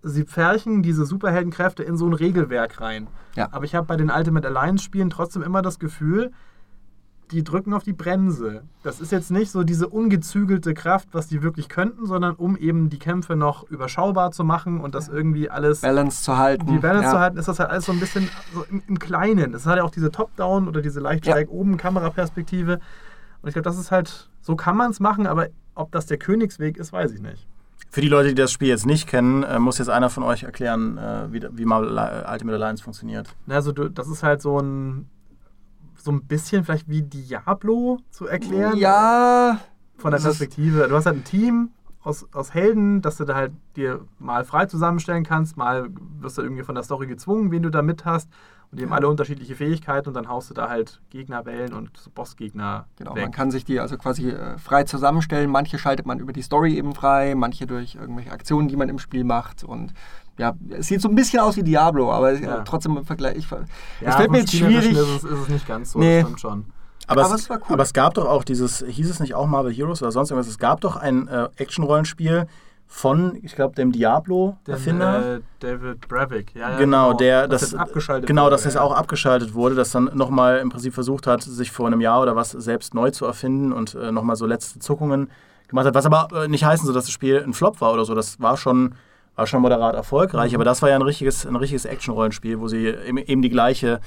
Speaker 2: sie pferchen diese Superheldenkräfte in so ein Regelwerk rein.
Speaker 3: Ja.
Speaker 2: Aber ich habe bei den Ultimate Alliance Spielen trotzdem immer das Gefühl, die drücken auf die Bremse. Das ist jetzt nicht so diese ungezügelte Kraft, was die wirklich könnten, sondern um eben die Kämpfe noch überschaubar zu machen und das irgendwie alles
Speaker 3: Balance zu halten.
Speaker 2: die Balance
Speaker 3: ja.
Speaker 2: zu halten, ist das halt alles so ein bisschen so im, im Kleinen. Das hat ja auch diese Top-Down oder diese leicht
Speaker 3: Ja.
Speaker 2: schräg oben Kameraperspektive. Und ich glaube, das ist halt, so kann man es machen, aber ob das der Königsweg ist, weiß ich nicht.
Speaker 1: Für die Leute, die das Spiel jetzt nicht kennen, äh, muss jetzt einer von euch erklären, äh, wie, wie Alli- Ultimate Alliance funktioniert.
Speaker 2: Also du, das ist halt so ein so ein bisschen vielleicht wie Diablo zu erklären.
Speaker 3: Ja,
Speaker 2: Von der Perspektive. Du hast halt ein Team aus, aus Helden, dass du da halt dir mal frei zusammenstellen kannst, mal wirst du irgendwie von der Story gezwungen, wen du da mit hast. Und die haben alle unterschiedliche Fähigkeiten und dann haust du da halt Gegnerwellen und so Bossgegner
Speaker 3: Genau,
Speaker 2: weg.
Speaker 3: man kann sich die also quasi äh, frei zusammenstellen. Manche schaltet man über die Story eben frei, manche durch irgendwelche Aktionen, die man im Spiel macht. Und ja, es sieht so ein bisschen aus wie Diablo, aber
Speaker 2: Ja.
Speaker 3: trotzdem im Vergleich. Ich,
Speaker 2: Ja,
Speaker 3: es fällt mir jetzt schwierig.
Speaker 2: Ist es, ist es nicht ganz so,
Speaker 3: Nee.
Speaker 2: das stimmt schon.
Speaker 1: Aber,
Speaker 3: Aber
Speaker 1: es,
Speaker 3: cool.
Speaker 1: aber es gab doch auch dieses, hieß es nicht auch Marvel Heroes oder sonst irgendwas, es gab doch ein äh, Action-Rollenspiel von, ich glaube, dem Diablo-Erfinder.
Speaker 2: äh, David Bravik, ja, ja,
Speaker 1: genau, der
Speaker 2: das
Speaker 1: das,
Speaker 2: abgeschaltet
Speaker 1: genau,
Speaker 2: wurde,
Speaker 1: dass das
Speaker 2: ja.
Speaker 1: auch abgeschaltet wurde, das dann nochmal im Prinzip versucht hat, sich vor einem Jahr oder was selbst neu zu erfinden und äh, nochmal so letzte Zuckungen gemacht hat. Was aber äh, nicht heißen soll, dass das Spiel ein Flop war oder so. Das war schon, war schon moderat erfolgreich, aber das war ja ein richtiges, ein richtiges Action-Rollenspiel, wo sie eben, die gleiche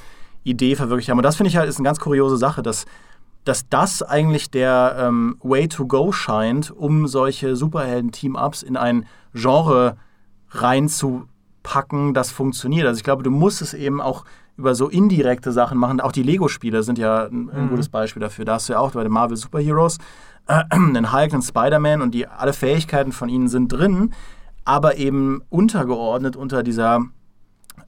Speaker 1: Idee verwirklicht haben. Und das finde ich halt ist eine ganz kuriose Sache, dass dass das eigentlich der ähm, Way to go scheint, um solche Superhelden-Team-Ups in ein Genre reinzupacken, das funktioniert. Also ich glaube, du musst es eben auch über so indirekte Sachen machen. Auch die Lego-Spiele sind ja ein, ein
Speaker 2: Mhm.
Speaker 1: gutes Beispiel dafür. Da hast du ja auch bei den Marvel Superheroes äh, einen Hulk, einen Spider-Man und die, alle Fähigkeiten von ihnen sind drin, aber eben untergeordnet unter dieser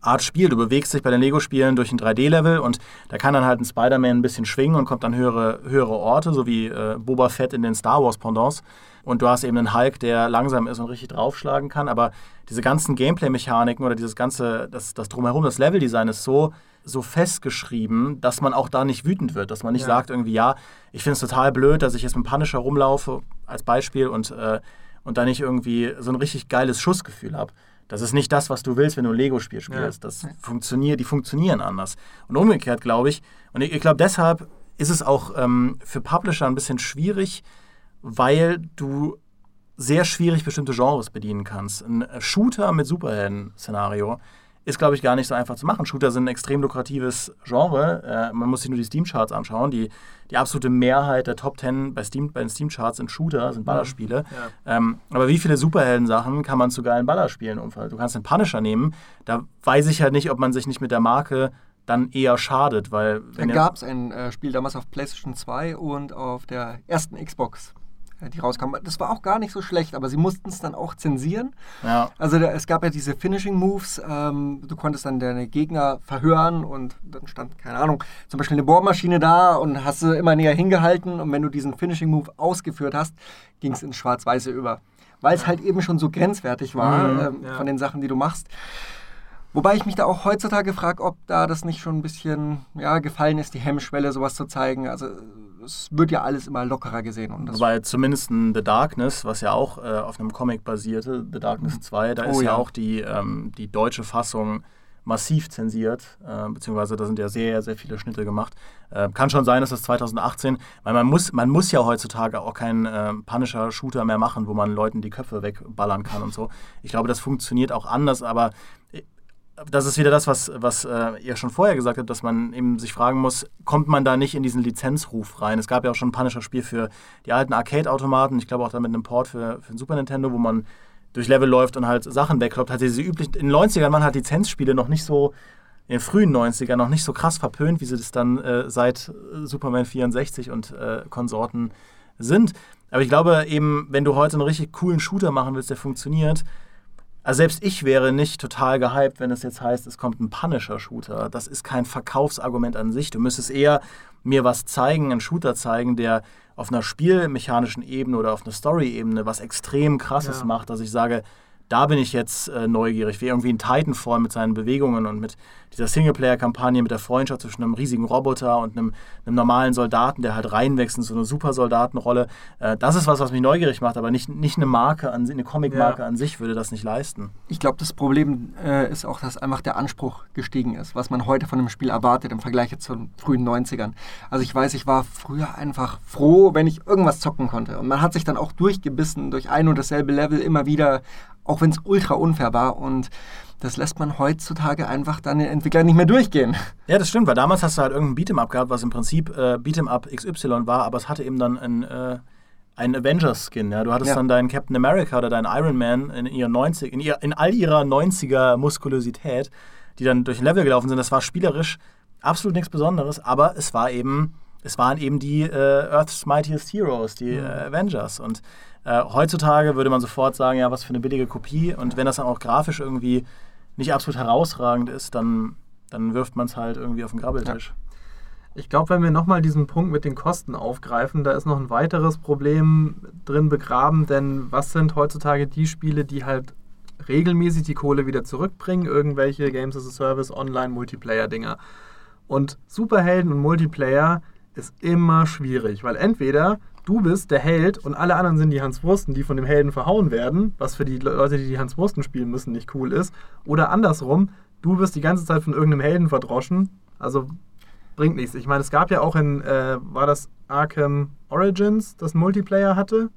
Speaker 1: Art Spiel. Du bewegst dich bei den Lego-Spielen durch ein 3D-Level und da kann dann halt ein Spider-Man ein bisschen schwingen und kommt an höhere, höhere Orte, so wie äh, Boba Fett in den Star Wars-Pendants. Und du hast eben einen Hulk, der langsam ist und richtig draufschlagen kann. Aber diese ganzen Gameplay-Mechaniken oder dieses ganze, das, das Drumherum, das Level-Design ist so, so festgeschrieben, dass man auch da nicht wütend wird. Dass man nicht
Speaker 2: Ja.
Speaker 1: sagt irgendwie, ja, ich finde es total blöd, dass ich jetzt mit Punisher rumlaufe, als Beispiel, und, äh, und da nicht irgendwie so ein richtig geiles Schussgefühl habe. Das ist nicht das, was du willst, wenn du ein Lego-Spiel spielst. Das funktioniert, die funktionieren anders. Und umgekehrt glaube ich, und ich, ich glaube deshalb ist es auch ähm, für Publisher ein bisschen schwierig, weil du sehr schwierig bestimmte Genres bedienen kannst. Ein Shooter mit Superhelden-Szenario ist, glaube ich, gar nicht so einfach zu machen. Shooter sind ein extrem lukratives Genre. Äh, man muss sich nur die Steam-Charts anschauen. Die, die absolute Mehrheit der Top 10 bei, Steam, bei den Steam-Charts sind Shooter, sind Ballerspiele.
Speaker 2: Ja.
Speaker 1: Ähm, aber wie viele Superhelden-Sachen kann man zu geilen Ballerspielen umfallen? Du kannst den Punisher nehmen. Da weiß ich halt nicht, ob man sich nicht mit der Marke dann eher schadet, weil
Speaker 3: Da
Speaker 1: wenn ihr-
Speaker 3: gab es ein äh, Spiel damals auf PlayStation 2 und auf der ersten Xbox, die rauskam. Das war auch gar nicht so schlecht, aber sie mussten es dann auch zensieren.
Speaker 1: ja,
Speaker 3: Also da, es gab ja diese Finishing Moves, ähm, du konntest dann deine Gegner verhören und dann stand, keine Ahnung, zum Beispiel eine Bohrmaschine da und hast sie immer näher hingehalten und wenn du diesen Finishing Move ausgeführt hast, ging es ins Schwarz-Weiße über. Weil es halt eben schon so grenzwertig war
Speaker 1: Mhm,
Speaker 3: ähm,
Speaker 2: ja.
Speaker 3: von den Sachen, die du machst. Wobei ich mich da auch heutzutage frage, ob da das nicht schon ein bisschen ja, gefallen ist, die Hemmschwelle, sowas zu zeigen. Also es wird ja alles immer lockerer gesehen. Und
Speaker 1: Wobei zumindest ein The Darkness, was ja auch äh, auf einem Comic basierte, The Darkness 2, da
Speaker 3: Oh
Speaker 1: ist ja,
Speaker 3: ja.
Speaker 1: auch die, ähm, die deutsche Fassung massiv zensiert, äh, beziehungsweise da sind ja sehr, sehr viele Schnitte gemacht. Äh, kann schon sein, dass das 2018, weil man muss, man muss ja heutzutage auch keinen äh, Punisher-Shooter mehr machen, wo man Leuten die Köpfe wegballern kann und so. Ich glaube, das funktioniert auch anders, aber äh, das ist wieder das, was, was äh, ihr schon vorher gesagt habt, dass man eben sich fragen muss, kommt man da nicht in diesen Lizenzruf rein? Es gab ja auch schon ein Punisher-Spiel für die alten Arcade-Automaten, ich glaube auch da mit einem Port für, für den Super Nintendo, wo man durch Level läuft und halt Sachen wegkloppt. Hat diese üblichen, in den 90ern waren halt Lizenzspiele noch nicht so, in den frühen 90ern noch nicht so krass verpönt, wie sie das dann äh, seit äh, Superman 64 und äh, Konsorten sind. Aber ich glaube eben, wenn du heute einen richtig coolen Shooter machen willst, der funktioniert, also selbst ich wäre nicht total gehypt, wenn es jetzt heißt, es kommt ein Punisher-Shooter. Das ist kein Verkaufsargument an sich. Du müsstest eher mir was zeigen, einen Shooter zeigen, der auf einer spielmechanischen Ebene oder auf einer Story-Ebene was extrem krasses
Speaker 2: Ja.
Speaker 1: macht, dass ich sage, da bin ich jetzt äh, neugierig, wie irgendwie ein Titanfall mit seinen Bewegungen und mit dieser Singleplayer-Kampagne, mit der Freundschaft zwischen einem riesigen Roboter und einem, einem normalen Soldaten, der halt reinwächst in so eine Supersoldatenrolle. Äh, das ist was, was mich neugierig macht, aber nicht, nicht eine Marke, an, eine Comic-Marke
Speaker 2: Ja.
Speaker 1: an sich würde das nicht leisten.
Speaker 3: Ich glaube, das Problem äh, ist auch, dass einfach der Anspruch gestiegen ist, was man heute von einem Spiel erwartet im Vergleich jetzt zu den frühen 90ern. Also ich weiß, ich war früher einfach froh, wenn ich irgendwas zocken konnte. Und man hat sich dann auch durchgebissen durch ein und dasselbe Level immer wieder, auch wenn es ultra unfair war. Und das lässt man heutzutage einfach dann den Entwicklern nicht mehr durchgehen.
Speaker 1: Ja, das stimmt, weil damals hast du halt irgendein Beat'em-up gehabt, was im Prinzip äh, Beat'em-up XY war, aber es hatte eben dann ein, äh, einen Avengers-Skin. Ja? Du hattest
Speaker 3: Ja.
Speaker 1: dann deinen Captain America oder deinen Iron Man in, ihren 90, in, ihr, in all ihrer 90er-Muskulosität, die dann durch ein Level gelaufen sind. Das war spielerisch absolut nichts Besonderes, aber es war eben, es waren eben die äh, Earth's Mightiest Heroes, die äh, Avengers. Und äh, heutzutage würde man sofort sagen, ja, was für eine billige Kopie. Und wenn das dann auch grafisch irgendwie nicht absolut herausragend ist, dann, dann wirft man es halt irgendwie auf den Grabbeltisch.
Speaker 2: Ich glaube, wenn wir nochmal diesen Punkt mit den Kosten aufgreifen, da ist noch ein weiteres Problem drin begraben, denn was sind heutzutage die Spiele, die halt regelmäßig die Kohle wieder zurückbringen? Irgendwelche Games as a Service, Online-Multiplayer-Dinger. Und Superhelden und Multiplayer ist immer schwierig, weil entweder du bist der Held und alle anderen sind die Hans Wursten, die von dem Helden verhauen werden, was für die Leute, die die Hans Wursten spielen müssen, nicht cool ist. Oder andersrum, du wirst die ganze Zeit von irgendeinem Helden verdroschen. Also bringt nichts. Ich meine, es gab ja auch in, äh, war das Arkham Origins, das Multiplayer hatte?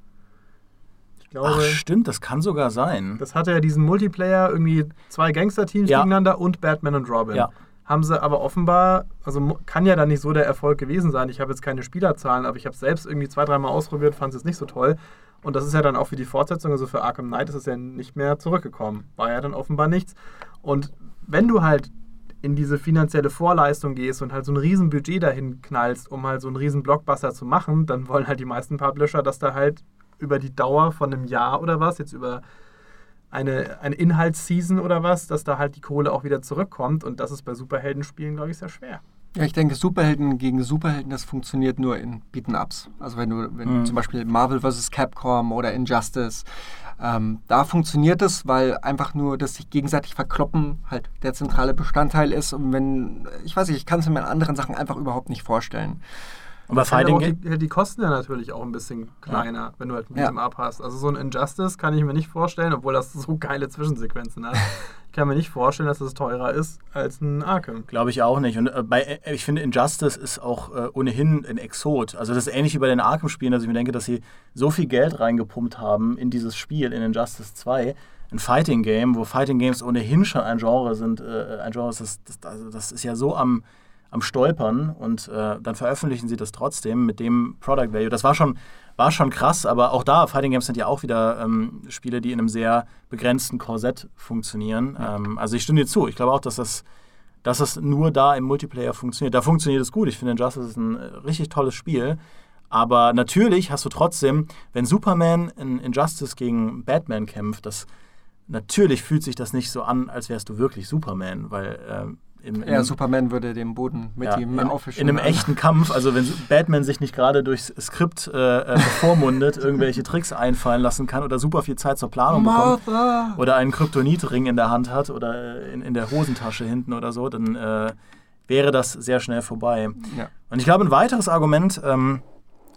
Speaker 2: Ich glaube,
Speaker 1: Ach, stimmt, das kann sogar sein.
Speaker 2: das hatte ja diesen Multiplayer, irgendwie zwei Gangster-Teams
Speaker 1: Ja.
Speaker 2: gegeneinander und Batman und Robin.
Speaker 1: Ja.
Speaker 2: Haben sie aber offenbar, also kann ja dann nicht so der Erfolg gewesen sein. Ich habe jetzt keine Spielerzahlen, aber ich habe es selbst irgendwie zwei, dreimal ausprobiert, fand es jetzt nicht so toll. Und das ist ja dann auch für die Fortsetzung, also für Arkham Knight ist es ja nicht mehr zurückgekommen. War ja dann offenbar nichts. Und wenn du halt in diese finanzielle Vorleistung gehst und halt so ein riesen Budget dahin knallst, um halt so einen riesen Blockbuster zu machen, dann wollen halt die meisten Publisher, dass da halt über die Dauer von einem Jahr oder was, jetzt über eine, eine Inhaltsseason oder was, dass da halt die Kohle auch wieder zurückkommt. Und das ist bei Superheldenspielen, glaube ich, sehr schwer.
Speaker 3: Ja, ich denke, Superhelden gegen Superhelden, das funktioniert nur in Beaten-Ups. Also wenn du, wenn
Speaker 1: Mhm.
Speaker 3: zum Beispiel Marvel vs. Capcom oder Injustice, ähm, da funktioniert es, weil einfach nur das sich gegenseitig verkloppen halt der zentrale Bestandteil ist. Und wenn, ich weiß nicht, ich kann es mir in anderen Sachen einfach überhaupt nicht vorstellen.
Speaker 2: Aber
Speaker 1: Fighting Game.
Speaker 2: die, die Kosten ja natürlich auch ein bisschen kleiner, wenn du halt ein
Speaker 3: Ja.
Speaker 2: Up hast. Also so ein Injustice kann ich mir nicht vorstellen, obwohl das so geile Zwischensequenzen hat. ich kann mir nicht vorstellen, dass es teurer ist als ein Arkham.
Speaker 1: Glaube ich auch nicht. Und äh, bei, äh, ich finde, Injustice ist auch äh, ohnehin ein Exot. Also das ist ähnlich wie bei den Arkham-Spielen, dass ich mir denke, dass sie so viel Geld reingepumpt haben in dieses Spiel, in Injustice 2, ein Fighting-Game, wo Fighting-Games ohnehin schon ein Genre sind. Äh, ein Genre, das, das, das ist ja so am, am Stolpern und äh, dann veröffentlichen sie das trotzdem mit dem Product Value. Das war schon, war schon krass, aber auch da, Fighting Games sind ja auch wieder ähm, Spiele, die in einem sehr begrenzten Korsett funktionieren. Ähm, also ich stimme dir zu. Ich glaube auch, dass das dass es nur da im Multiplayer funktioniert. Da funktioniert es gut. Ich finde, Injustice ist ein äh, richtig tolles Spiel. Aber natürlich hast du trotzdem, wenn Superman in Injustice gegen Batman kämpft, das natürlich fühlt sich das nicht so an, als wärst du wirklich Superman, weil ähm, im, im,
Speaker 3: Ja, Superman würde den Boden mit
Speaker 1: ja,
Speaker 3: ihm
Speaker 1: in,
Speaker 3: aufwischen.
Speaker 1: in einem echten Kampf, also wenn Batman sich nicht gerade durchs Skript äh, äh, bevormundet, irgendwelche Tricks einfallen lassen kann oder super viel Zeit zur Planung bekommt,
Speaker 3: Martha!
Speaker 1: oder einen Kryptonitring in der Hand hat oder äh, in, in der Hosentasche hinten oder so, dann äh, wäre das sehr schnell vorbei.
Speaker 3: Ja.
Speaker 1: Und ich glaube, ein weiteres Argument, ähm,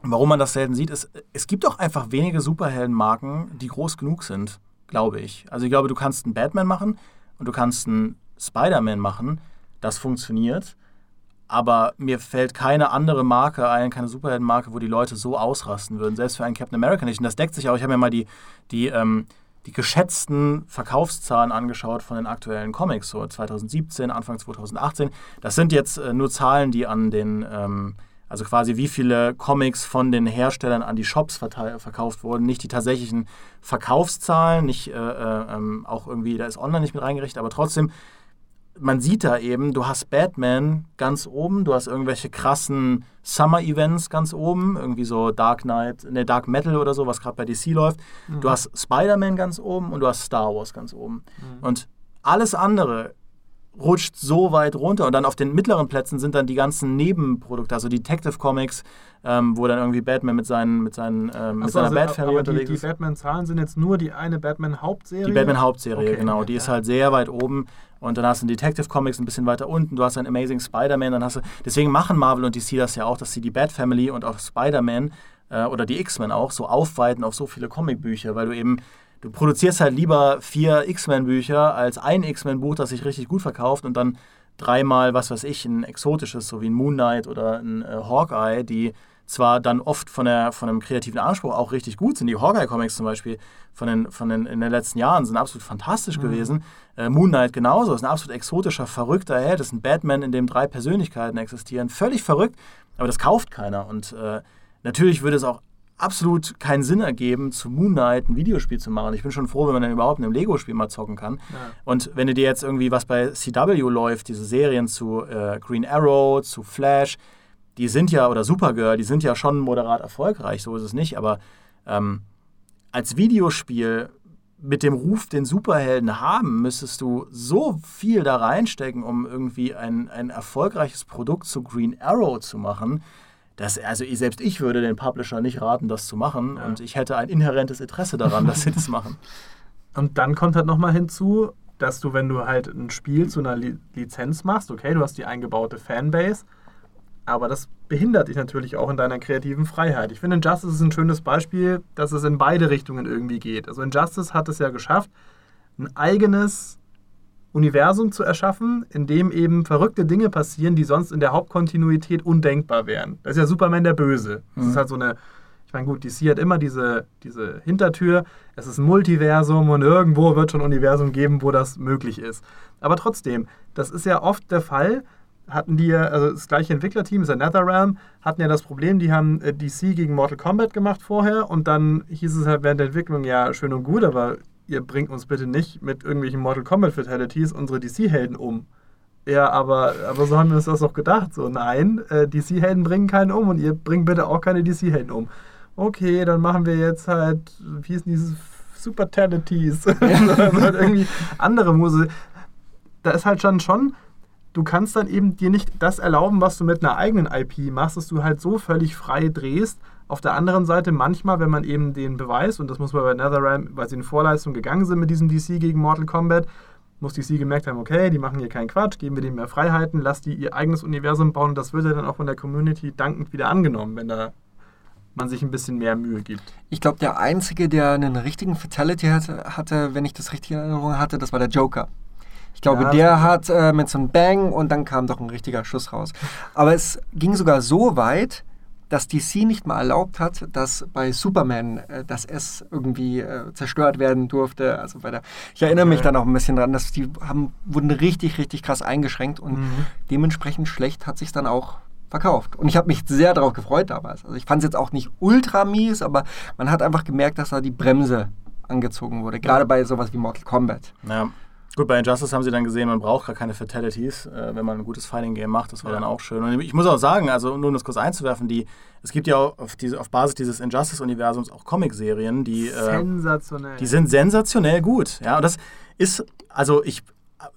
Speaker 1: warum man das selten sieht, ist, es gibt auch einfach wenige Superheldenmarken, die groß genug sind, glaube ich. Also ich glaube, du kannst einen Batman machen und du kannst einen Spider-Man machen, das funktioniert. Aber mir fällt keine andere Marke ein, keine Superheldenmarke, wo die Leute so ausrasten würden. Selbst für einen Captain America nicht. Und das deckt sich auch. Ich habe mir mal die, die, ähm, die geschätzten Verkaufszahlen angeschaut von den aktuellen Comics, so 2017, Anfang 2018. Das sind jetzt äh, nur Zahlen, die an den, ähm, also quasi wie viele Comics von den Herstellern an die Shops verkauft wurden, nicht die tatsächlichen Verkaufszahlen, nicht äh, äh, ähm, auch irgendwie, da ist online nicht mit reingerechnet, aber trotzdem man sieht da eben, du hast Batman ganz oben, du hast irgendwelche krassen Summer-Events ganz oben, irgendwie so Dark Knight, ne, Dark Metal oder so, was gerade bei DC läuft.
Speaker 2: Mhm.
Speaker 1: Du hast Spider-Man ganz oben und du hast Star Wars ganz oben. Und alles andere rutscht so weit runter. Und dann auf den mittleren Plätzen sind dann die ganzen Nebenprodukte, also Detective Comics, ähm, wo dann irgendwie Batman mit, seinen, mit, seinen, ähm, mit
Speaker 2: Achso,
Speaker 1: seiner
Speaker 2: also,
Speaker 1: Bat-Family
Speaker 2: die,
Speaker 1: unterwegs
Speaker 2: die
Speaker 1: ist.
Speaker 2: Batman-Zahlen sind jetzt nur die eine Batman-Hauptserie?
Speaker 1: Die Batman-Hauptserie,
Speaker 2: Okay,
Speaker 1: genau.
Speaker 2: ja,
Speaker 1: Die ist
Speaker 2: ja.
Speaker 1: halt sehr weit oben. Und dann hast du einen Detective Comics ein bisschen weiter unten. Du hast einen Amazing Spider-Man. Dann hast du. Deswegen machen Marvel und DC das ja auch, dass sie die Bat-Family und auch Spider-Man äh, oder die X-Men auch so aufweiten auf so viele Comicbücher, weil du eben. Du produzierst halt lieber vier X-Men-Bücher als ein X-Men-Buch, das sich richtig gut verkauft und dann dreimal, was weiß ich, ein exotisches, so wie ein Moon Knight oder ein äh, Hawkeye, die zwar dann oft von, der, von einem kreativen Anspruch auch richtig gut sind. Die Hawkeye-Comics zum Beispiel von den, von den, in den letzten Jahren sind absolut fantastisch gewesen. Äh, Moon Knight genauso, ist ein absolut exotischer, verrückter Held. Das ist ein Batman, in dem drei Persönlichkeiten existieren. Völlig verrückt, aber das kauft keiner. Und äh, natürlich würde es auch absolut keinen Sinn ergeben, zu Moon Knight ein Videospiel zu machen. Ich bin schon froh, wenn man dann überhaupt in einem Lego-Spiel mal zocken kann. Und wenn du dir jetzt irgendwie was bei CW läuft, diese Serien zu äh, Green Arrow, zu Flash, die sind ja, oder Supergirl, die sind ja schon moderat erfolgreich, so ist es nicht, aber ähm, als Videospiel mit dem Ruf, den Superhelden haben, müsstest du so viel da reinstecken, um irgendwie ein, ein erfolgreiches Produkt zu Green Arrow zu machen. Dass also selbst ich würde den Publisher nicht raten, das zu machen.
Speaker 2: Ja.
Speaker 1: Und ich hätte ein inhärentes Interesse daran, dass sie das machen.
Speaker 2: Und dann kommt halt nochmal hinzu, dass du, wenn du halt ein Spiel zu einer Li Lizenz machst, okay, du hast die eingebaute Fanbase, aber das behindert dich natürlich auch in deiner kreativen Freiheit. Ich finde, Injustice ist ein schönes Beispiel, dass es in beide Richtungen irgendwie geht. Also Injustice hat es ja geschafft, ein eigenes Universum zu erschaffen, in dem eben verrückte Dinge passieren, die sonst in der Hauptkontinuität undenkbar wären. Das ist ja Superman der Böse. Das
Speaker 1: Mhm.
Speaker 2: ist halt so eine, ich meine, gut, DC hat immer diese, diese Hintertür, es ist ein Multiversum und irgendwo wird schon ein Universum geben, wo das möglich ist. Aber trotzdem, das ist ja oft der Fall, hatten die ja, also das gleiche Entwicklerteam, ist ja NetherRealm, hatten ja das Problem, die haben äh, DC gegen Mortal Kombat gemacht vorher und dann hieß es halt während der Entwicklung, ja, schön und gut, aber ihr bringt uns bitte nicht mit irgendwelchen Mortal Kombat Fatalities unsere DC-Helden um. Ja, aber, aber so haben wir uns das doch gedacht. So, nein, äh, DC-Helden bringen keinen um und ihr bringt bitte auch keine DC-Helden um. Okay, dann machen wir jetzt halt, wie hießen dieses Supertalities? also halt irgendwie andere Muse. Da ist halt schon schon, du kannst dann eben dir nicht das erlauben, was du mit einer eigenen IP machst, dass du halt so völlig frei drehst. Auf der anderen Seite manchmal, wenn man eben den Beweis, und das muss man bei NetherRealm, weil sie in Vorleistung gegangen sind mit diesem DC gegen Mortal Kombat, muss DC gemerkt haben, okay, die machen hier keinen Quatsch, geben wir denen mehr Freiheiten, lass die ihr eigenes Universum bauen und das wird ja dann auch von der Community dankend wieder angenommen, wenn da man sich ein bisschen mehr Mühe gibt.
Speaker 3: Ich glaube, der Einzige, der einen richtigen Fatality hatte, hatte, wenn ich das richtig in Erinnerung hatte, das war der Joker. Ich glaube,
Speaker 2: Ja,
Speaker 3: der hat äh, mit so einem Bang und dann kam doch ein richtiger Schuss raus. Aber es ging sogar so weit, dass DC nicht mal erlaubt hat, dass bei Superman äh, das S irgendwie äh, zerstört werden durfte. Also bei der, ich erinnere mich
Speaker 2: Okay.
Speaker 3: da noch ein bisschen dran, dass die haben, wurden richtig, richtig krass eingeschränkt und
Speaker 2: Mhm.
Speaker 3: dementsprechend schlecht hat sich dann auch verkauft. Und ich habe mich sehr darauf gefreut damals. Also ich fand es jetzt auch nicht ultra mies, aber man hat einfach gemerkt, dass da die Bremse angezogen wurde. Gerade bei sowas wie Mortal Kombat.
Speaker 1: Ja. Gut, bei Injustice haben sie dann gesehen, man braucht gar keine Fatalities, äh, wenn man ein gutes Fighting-Game macht. Das war
Speaker 2: Ja.
Speaker 1: dann auch schön. Und ich muss auch sagen, also nur um das kurz einzuwerfen, die, es gibt ja auf, diese, auf Basis dieses Injustice-Universums auch Comic-Serien, die, äh,
Speaker 2: Sensationell.
Speaker 1: die sind sensationell gut. Ja, und das ist, also ich,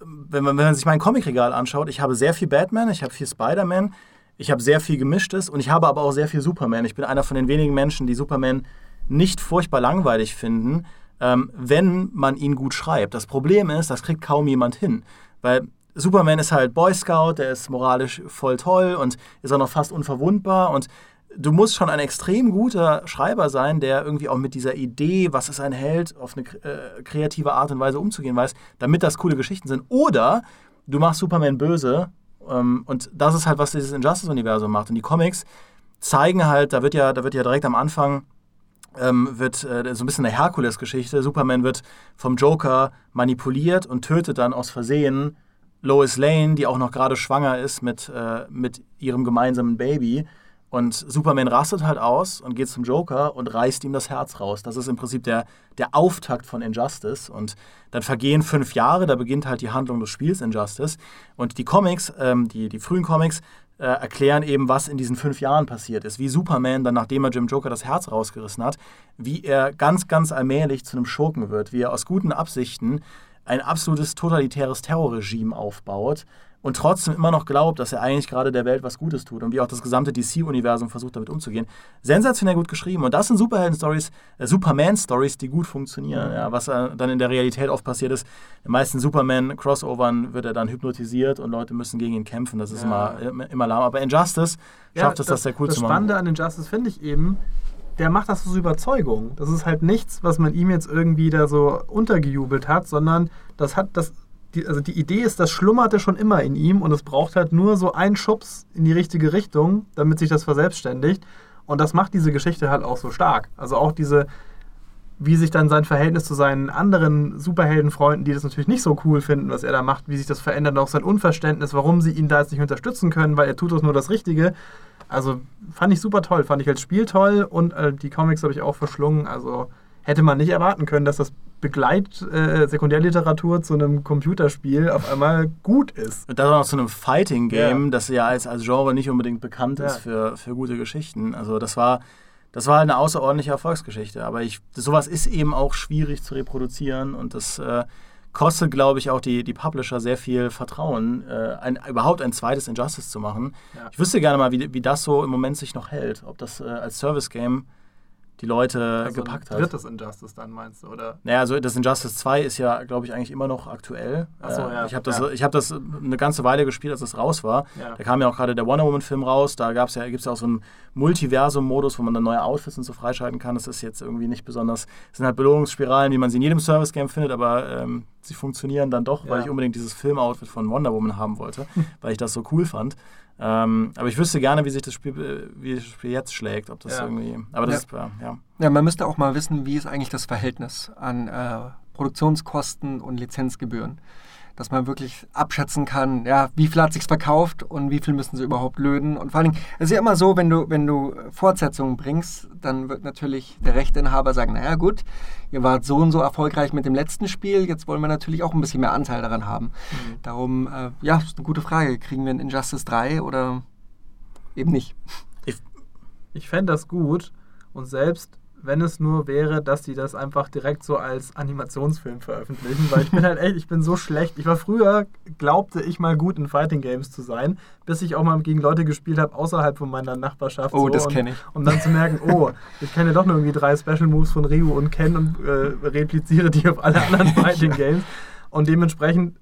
Speaker 1: wenn man, wenn man sich mein Comicregal anschaut, ich habe sehr viel Batman, ich habe viel Spider-Man, ich habe sehr viel Gemischtes und ich habe aber auch sehr viel Superman. Ich bin einer von den wenigen Menschen, die Superman nicht furchtbar langweilig finden, ähm, wenn man ihn gut schreibt. Das Problem ist, das kriegt kaum jemand hin. Weil Superman ist halt Boy Scout, der ist moralisch voll toll und ist auch noch fast unverwundbar und du musst schon ein extrem guter Schreiber sein, der irgendwie auch mit dieser Idee, was ist ein Held, auf eine äh, kreative Art und Weise umzugehen weiß, damit das coole Geschichten sind. Oder du machst Superman böse ähm, und das ist halt, was dieses Injustice-Universum macht. Und die Comics zeigen halt, da wird ja, da wird ja direkt am Anfang ähm, wird äh, so ein bisschen eine Herkules-Geschichte. Superman wird vom Joker manipuliert und tötet dann aus Versehen Lois Lane, die auch noch gerade schwanger ist mit, äh, mit ihrem gemeinsamen Baby. Und Superman rastet halt aus und geht zum Joker und reißt ihm das Herz raus. Das ist im Prinzip der, der Auftakt von Injustice. Und dann vergehen fünf Jahre, da beginnt halt die Handlung des Spiels Injustice. Und die Comics, ähm, die, die frühen Comics, äh, erklären eben, was in diesen fünf Jahren passiert ist. Wie Superman dann, nachdem er Jim Joker das Herz rausgerissen hat, wie er ganz, ganz allmählich zu einem Schurken wird, wie er aus guten Absichten ein absolutes totalitäres Terrorregime aufbaut und trotzdem immer noch glaubt, dass er eigentlich gerade der Welt was Gutes tut und wie auch das gesamte DC-Universum versucht, damit umzugehen. Sensationell gut geschrieben. Und das sind Superhelden-Stories, äh, Superman-Stories, die gut funktionieren. Ja, was äh, dann in der Realität oft passiert ist, in den meisten Superman-Crossovern wird er dann hypnotisiert und Leute müssen gegen ihn kämpfen. Das ist ja. immer, immer lahm. Aber Injustice
Speaker 2: ja, schafft es, das, das sehr cool zu machen. Das Spannende an Injustice finde ich eben, der macht das aus Überzeugung. Das ist halt nichts, was man ihm jetzt irgendwie da so untergejubelt hat, sondern das hat, das die, also die Idee ist, das schlummerte schon immer in ihm und es braucht halt nur so einen Schubs in die richtige Richtung, damit sich das verselbstständigt. Und das macht diese Geschichte halt auch so stark. Also auch diese, wie sich dann sein Verhältnis zu seinen anderen Superheldenfreunden, die das natürlich nicht so cool finden, was er da macht, wie sich das verändert, auch sein Unverständnis, warum sie ihn da jetzt nicht unterstützen können, weil er tut doch nur das Richtige. Also fand ich super toll, fand ich als Spiel toll und äh, die Comics habe ich auch verschlungen. Also hätte man nicht erwarten können, dass das Begleit äh, zu einem Computerspiel auf einmal gut ist.
Speaker 1: Und das auch noch zu einem Fighting Game, ja. das ja als, als Genre nicht unbedingt bekannt ist für, für gute Geschichten. Also das war das war eine außerordentliche Erfolgsgeschichte, aber ich sowas ist eben auch schwierig zu reproduzieren und das äh, kostet, glaube ich, auch die, die Publisher sehr viel Vertrauen, äh, ein, überhaupt ein zweites Injustice zu machen. Ja. Ich wüsste gerne mal, wie, wie das so im Moment sich noch hält, ob das äh, als Service Game die Leute also gepackt hat.
Speaker 2: Drittes Injustice dann meinst du, oder?
Speaker 1: Naja, also das Injustice 2 ist ja, glaube ich, eigentlich immer noch aktuell. Achso, äh, ja. Ich habe das, ja. hab das eine ganze Weile gespielt, als es raus war. Ja. Da kam ja auch gerade der Wonder Woman-Film raus. Da ja, gibt es ja auch so einen Multiversum-Modus, wo man dann neue Outfits und so freischalten kann. Das ist jetzt irgendwie nicht besonders. Es sind halt Belohnungsspiralen, wie man sie in jedem Service-Game findet, aber ähm, sie funktionieren dann doch, weil ich unbedingt dieses Film-Outfit von Wonder Woman haben wollte, weil ich das so cool fand. Ähm, aber ich wüsste gerne, wie sich das Spiel, wie das Spiel jetzt schlägt, ob das ja. irgendwie. Aber das
Speaker 3: ja.
Speaker 1: ist ja.
Speaker 3: Ja, man müsste auch mal wissen, wie ist eigentlich das Verhältnis an äh, Produktionskosten und Lizenzgebühren dass man wirklich abschätzen kann, ja, wie viel hat sich verkauft und wie viel müssen sie überhaupt löden. Und vor allen Dingen, es ist ja immer so, wenn du, wenn du Fortsetzungen bringst, dann wird natürlich der Rechteinhaber sagen, naja gut, ihr wart so und so erfolgreich mit dem letzten Spiel, jetzt wollen wir natürlich auch ein bisschen mehr Anteil daran haben. Mhm. Darum, äh, ja, ist eine gute Frage. Kriegen wir ein Injustice 3 oder eben nicht?
Speaker 2: Ich, ich fände das gut und selbst wenn es nur wäre, dass die das einfach direkt so als Animationsfilm veröffentlichen, weil ich bin halt echt, ich bin so schlecht. Ich war früher, glaubte ich mal gut in Fighting Games zu sein, bis ich auch mal gegen Leute gespielt habe außerhalb von meiner Nachbarschaft.
Speaker 3: Oh, so, das kenne ich.
Speaker 2: Um dann zu merken, oh, ich kenne ja doch nur irgendwie drei Special Moves von Ryu und Ken und äh, repliziere die auf alle anderen Fighting Games. Und dementsprechend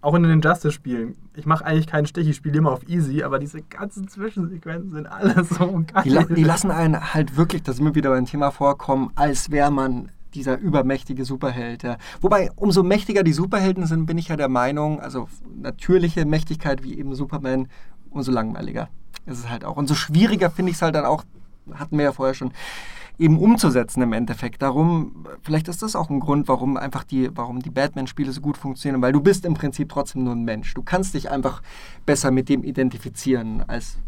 Speaker 2: auch in den Justice-Spielen. Ich mache eigentlich keinen Stich, ich spiele immer auf Easy, aber diese ganzen Zwischensequenzen sind alles so geil.
Speaker 3: Die, die lassen einen halt wirklich, das immer wieder beim Thema vorkommen, als wäre man dieser übermächtige Superheld. Ja. Wobei, umso mächtiger die Superhelden sind, bin ich ja der Meinung, also natürliche Mächtigkeit wie eben Superman, umso langweiliger ist es halt auch. Und so schwieriger finde ich es halt dann auch, hatten wir ja vorher schon, eben umzusetzen im Endeffekt. Darum, vielleicht ist das auch ein Grund, warum einfach die, warum die Batman-Spiele so gut funktionieren, weil du bist im Prinzip trotzdem nur ein Mensch. Du kannst dich einfach besser mit dem identifizieren als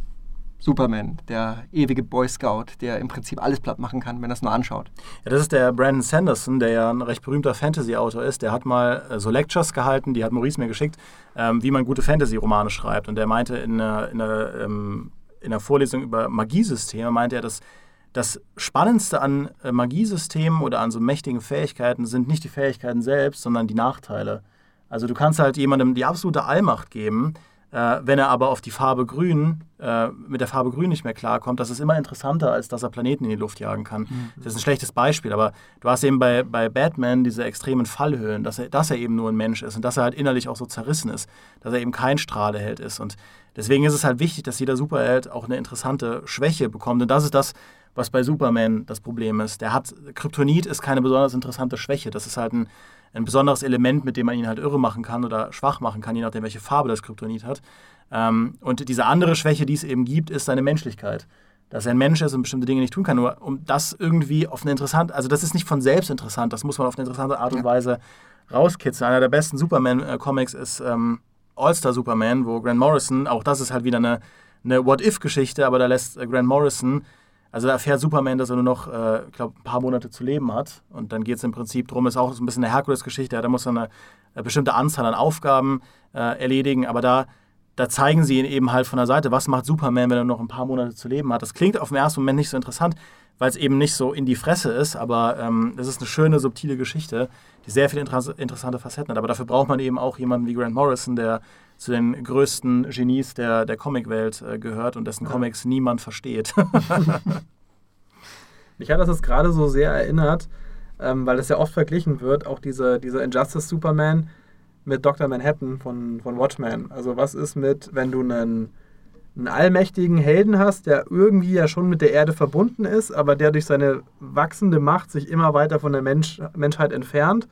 Speaker 3: Superman, der ewige Boy Scout, der im Prinzip alles platt machen kann, wenn er es nur anschaut.
Speaker 1: Ja, das ist der Brandon Sanderson, der ja ein recht berühmter Fantasy-Autor ist. Der hat mal äh, so Lectures gehalten, die hat Maurice mir geschickt, ähm, wie man gute Fantasy-Romane schreibt. Und der meinte in einer, in einer, ähm, in einer Vorlesung über Magiesysteme, meinte er, dass das Spannendste an äh, Magiesystemen oder an so mächtigen Fähigkeiten sind nicht die Fähigkeiten selbst, sondern die Nachteile. Also du kannst halt jemandem die absolute Allmacht geben, äh, wenn er aber auf die Farbe Grün, äh, mit der Farbe Grün nicht mehr klarkommt, das ist immer interessanter, als dass er Planeten in die Luft jagen kann. Mhm. Das ist ein schlechtes Beispiel, aber du hast eben bei, bei Batman diese extremen Fallhöhen, dass er, dass er eben nur ein Mensch ist und dass er halt innerlich auch so zerrissen ist, dass er eben kein Strahleheld ist. Und deswegen ist es halt wichtig, dass jeder Superheld auch eine interessante Schwäche bekommt. Und das ist das, was bei Superman das Problem ist. Der hat, Kryptonit ist keine besonders interessante Schwäche. Das ist halt ein, ein besonderes Element, mit dem man ihn halt irre machen kann oder schwach machen kann, je nachdem, welche Farbe das Kryptonit hat. Ähm, und diese andere Schwäche, die es eben gibt, ist seine Menschlichkeit. Dass er ein Mensch ist und bestimmte Dinge nicht tun kann. Nur um das irgendwie auf eine interessante, also das ist nicht von selbst interessant, das muss man auf eine interessante Art und Weise rauskitzeln. Einer der besten Superman-Comics ist ähm, All-Star Superman, wo Grant Morrison, auch das ist halt wieder eine eine What-If-Geschichte, aber da lässt äh, Grant Morrison, also da erfährt Superman, dass er nur noch, äh, ich glaube, ein paar Monate zu leben hat. Und dann geht es im Prinzip darum, ist auch so ein bisschen eine Herkules-Geschichte, da muss er eine, eine bestimmte Anzahl an Aufgaben äh, erledigen, aber da da zeigen sie ihn eben halt von der Seite, was macht Superman, wenn er noch ein paar Monate zu leben hat. Das klingt auf den ersten Moment nicht so interessant, weil es eben nicht so in die Fresse ist, aber ähm, es ist eine schöne, subtile Geschichte, die sehr viele inter interessante Facetten hat. Aber dafür braucht man eben auch jemanden wie Grant Morrison, der zu den größten Genies der, der Comicwelt äh, gehört und dessen ja. Comics niemand versteht.
Speaker 2: Mich hat das jetzt gerade so sehr erinnert, ähm, weil es ja oft verglichen wird, auch diese, diese Injustice Superman mit Dr. Manhattan von, von Watchmen. Also was ist mit, wenn du einen, einen allmächtigen Helden hast, der irgendwie ja schon mit der Erde verbunden ist, aber der durch seine wachsende Macht sich immer weiter von der Mensch, Menschheit entfernt.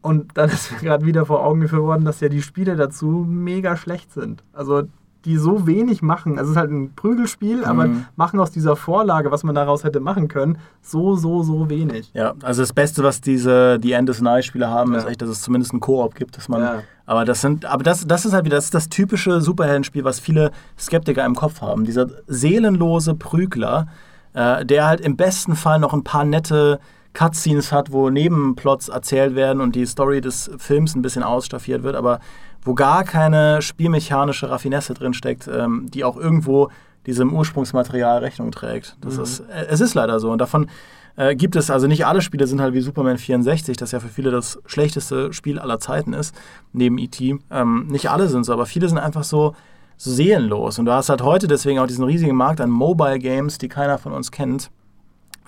Speaker 2: Und dann ist mir gerade wieder vor Augen geführt worden, dass ja die Spiele dazu mega schlecht sind. Also die so wenig machen. Also es ist halt ein Prügelspiel, aber mhm. machen aus dieser Vorlage, was man daraus hätte machen können, so, so, so wenig.
Speaker 1: Ja, also das Beste, was diese die End of Night Spiele haben, ja. ist echt, dass es zumindest einen Koop gibt, dass man. Ja. Aber das sind, aber das, das ist halt wieder, das ist das typische Superheldenspiel, was viele Skeptiker im Kopf haben. Dieser seelenlose Prügler, äh, der halt im besten Fall noch ein paar nette Cutscenes hat, wo Nebenplots erzählt werden und die Story des Films ein bisschen ausstaffiert wird, aber wo gar keine spielmechanische Raffinesse drinsteckt, ähm, die auch irgendwo diesem Ursprungsmaterial Rechnung trägt. Das mhm. ist, äh, es ist leider so. Und davon äh, gibt es, also nicht alle Spiele sind halt wie Superman 64, das ja für viele das schlechteste Spiel aller Zeiten ist, neben E.T. Ähm, nicht alle sind so, aber viele sind einfach so, so seelenlos. Und du hast halt heute deswegen auch diesen riesigen Markt an Mobile Games, die keiner von uns kennt,